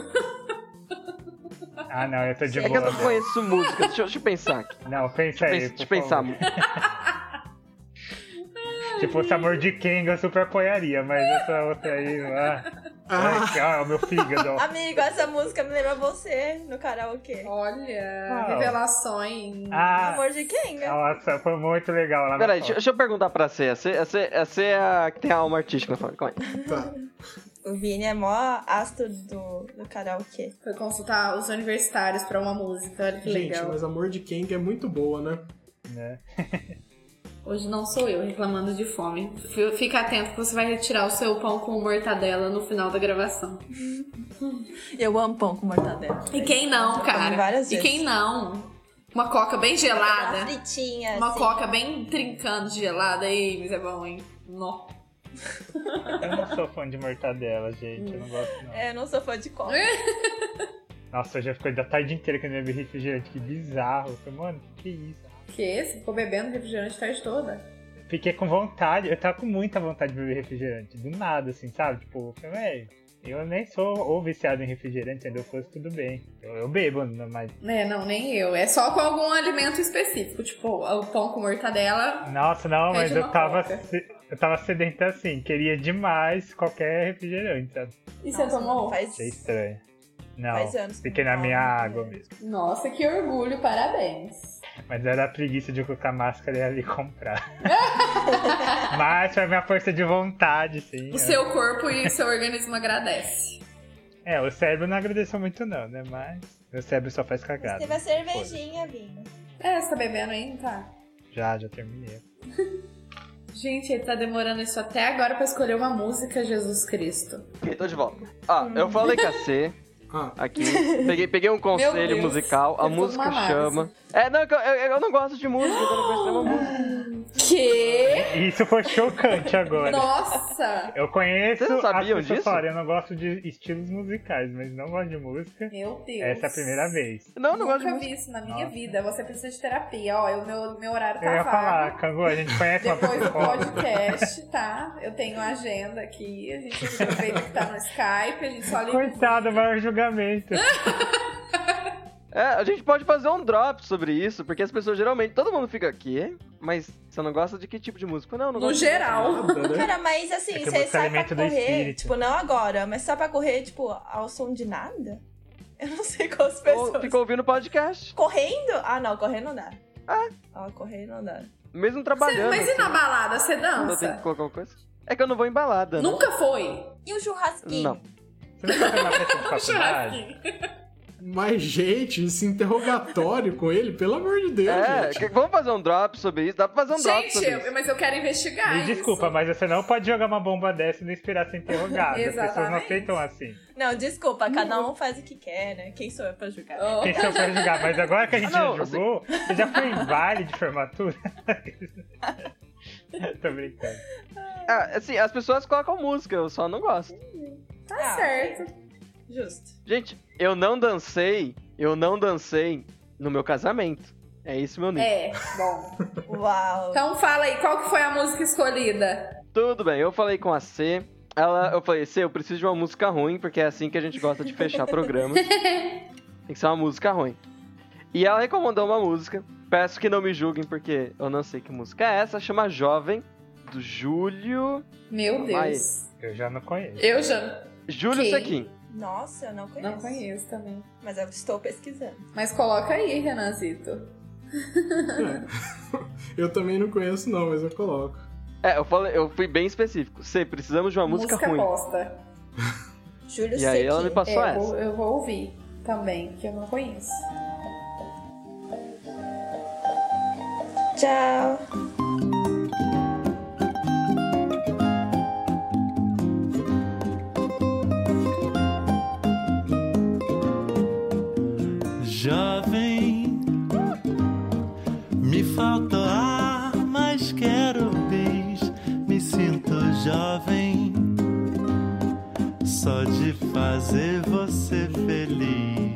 C: Ah, não, eu tô de
E: É que
C: boa.
E: eu não conheço música, deixa, eu- deixa eu pensar aqui.
C: Não, pensa aí.
E: Deixa,
C: por
E: deixa eu pensar.
C: Se fosse amor de Kenga, eu super apoiaria, mas essa outra aí, é?
A: Ah,
C: É, que, ó, é o meu fígado.
D: Amigo, essa música me lembra você no karaokê.
B: Olha, revelações.
C: Ah,
D: Amor de Kenga.
C: nossa, foi muito legal lá
E: Peraí, deixa, deixa eu perguntar pra você. Você, você, você é a que tem a alma artística na foto. Calma aí.
A: tá.
D: O Vini é mó astro do, do karaokê.
B: Foi consultar os universitários pra uma música. Olha que
A: Gente,
B: legal.
A: mas Amor de Kang é muito boa, né?
C: Né?
B: Hoje não sou eu reclamando de fome. Fica atento que você vai retirar o seu pão com mortadela no final da gravação.
D: Eu amo pão com mortadela.
B: E quem não, cara?
D: várias
B: E
D: vezes.
B: quem não? Uma coca bem
D: Uma
B: gelada.
D: fritinha,
B: Uma
D: assim.
B: coca bem trincando de gelada. Aí, mas é bom, hein? Nó.
C: Eu não sou fã de mortadela, gente. Eu não gosto, não.
D: É, eu não sou fã de coca.
C: Nossa, eu já ficou da tarde inteira que eu não bebi refrigerante. Que bizarro. Eu falei, mano, que isso?
B: Que? Você ficou bebendo refrigerante a tarde toda?
C: Fiquei com vontade. Eu tava com muita vontade de beber refrigerante. Do nada, assim, sabe? Tipo, eu falei, velho. Eu nem sou ou viciado em refrigerante, ainda eu fosse tudo bem. Eu, eu bebo, mas.
B: É, não, nem eu. É só com algum alimento específico. Tipo, o pão com mortadela.
C: Nossa, não, mas eu tava. Se- Eu tava sedento assim, queria demais qualquer refrigerante, sabe?
B: E você tomou?
D: Faz,
C: Achei estranho. Não,
D: faz anos. que
C: fiquei na minha água mesmo.
B: Nossa, que orgulho, parabéns.
C: Mas era a preguiça de eu colocar máscara e ali comprar. Mas foi a minha força de vontade, sim.
B: O seu corpo e seu organismo agradece.
C: É, o cérebro não agradeceu muito não, né? Mas meu cérebro só faz cagada.
D: teve a cervejinha, Vini.
B: É, você tá bebendo aí, não tá?
C: Já, já terminei.
B: Gente, ele tá demorando isso até agora pra escolher uma música, Jesus Cristo.
E: Ok, tô de volta. Ó, eu falei com a C
A: Ah,
E: aqui. Peguei, peguei um conselho
B: Deus.
E: musical. A
B: Eu
E: música chama. É, não, eu, eu, eu não gosto de música, eu não conheço nenhuma música.
B: Que?
C: Isso foi chocante agora.
B: Nossa!
C: Eu conheço
E: Vocês sabiam
C: pessoas
E: disso?
C: falarem, eu não gosto de estilos musicais, mas não gosto de música.
B: Meu Deus.
C: Essa é a primeira vez.
E: Não, não gosto de
B: Nunca
E: música.
B: vi isso na minha
C: Nossa.
B: vida. Você precisa de terapia. Ó, o meu, meu horário tá
C: Eu ia
B: vago.
C: falar, Cangu, a gente conhece uma
B: Depois do podcast, tá? Eu tenho agenda aqui. A gente aproveita que tá no Skype. A gente só liga.
C: Coitado, maior julgamento.
E: É, a gente pode fazer um drop sobre isso, porque as pessoas geralmente. Todo mundo fica aqui, mas você não gosta de que tipo de música? Não, não
B: No geral.
A: nada, né?
D: Cara, mas assim,
C: É que
D: você sai pra correr, tipo, não agora, mas sai pra correr, tipo, ao som de nada? Eu não sei com as
E: Ou
D: pessoas.
E: fica ouvindo podcast,
D: Correndo? Ah, não, correr não dá.
E: Ah.
D: Ah, correr não dá.
E: mesmo
B: Você-
E: trabalhando.
B: mas e na balada? Você
E: Quando eu tenho
B: dança?
E: que colocar uma coisa. É que eu não vou em balada, né?
B: Nunca foi.
D: E o churrasquinho?
E: Não.
C: Você nunca foi na faculdade?
A: Mas, gente, esse interrogatório com ele, pelo amor de Deus,
E: É,
A: gente.
E: vamos fazer um drop sobre isso? Dá pra fazer um drop
B: Gente,
E: sobre
B: eu-
E: isso.
B: mas eu quero investigar
C: Me
B: isso.
C: desculpa, mas você não pode jogar uma bomba dessa e não esperar ser interrogado. As pessoas não aceitam assim.
D: Não, desculpa, cada um faz o que quer, né? Quem sou eu pra julgar?
B: Oh.
C: Quem sou pra julgar? Mas agora que a gente
E: Ah, não,
C: já jogou, você já foi em baile de formatura? Tô brincando.
E: Ah, assim, as pessoas colocam música, eu só não gosto.
B: Tá
D: Ah,
B: certo.
D: Justo.
E: Gente, eu não dancei, eu não dancei no meu casamento. É isso meu nível.
B: É, bom.
D: Uau.
B: Então fala aí, qual que foi a música escolhida?
E: Tudo bem, eu falei com a C. Ela, eu falei, C, eu preciso de uma música ruim, porque é assim que a gente gosta de fechar programa. Tem que ser uma música ruim. E ela recomendou uma música. Peço que não me julguem, porque eu não sei que música é essa. Chama Jovem, do Júlio.
B: Meu. Deus.
C: Eu já não conheço.
B: Eu já
E: Júlio
B: Quem?
E: Sequim.
D: Nossa, eu não conheço.
B: não conheço também.
D: Mas eu estou pesquisando.
B: Mas coloca aí, Renanzito.
A: É. Eu também não conheço, não, mas eu coloco.
E: É, eu falei, eu fui bem específico. C, precisamos de uma música, ruim.
B: posta.
D: Júlio
E: E aí ela me passou
B: É, eu
E: essa.
B: vou, eu vou ouvir também, que eu não conheço.
D: Tchau.
F: Jovem, só de fazer você feliz.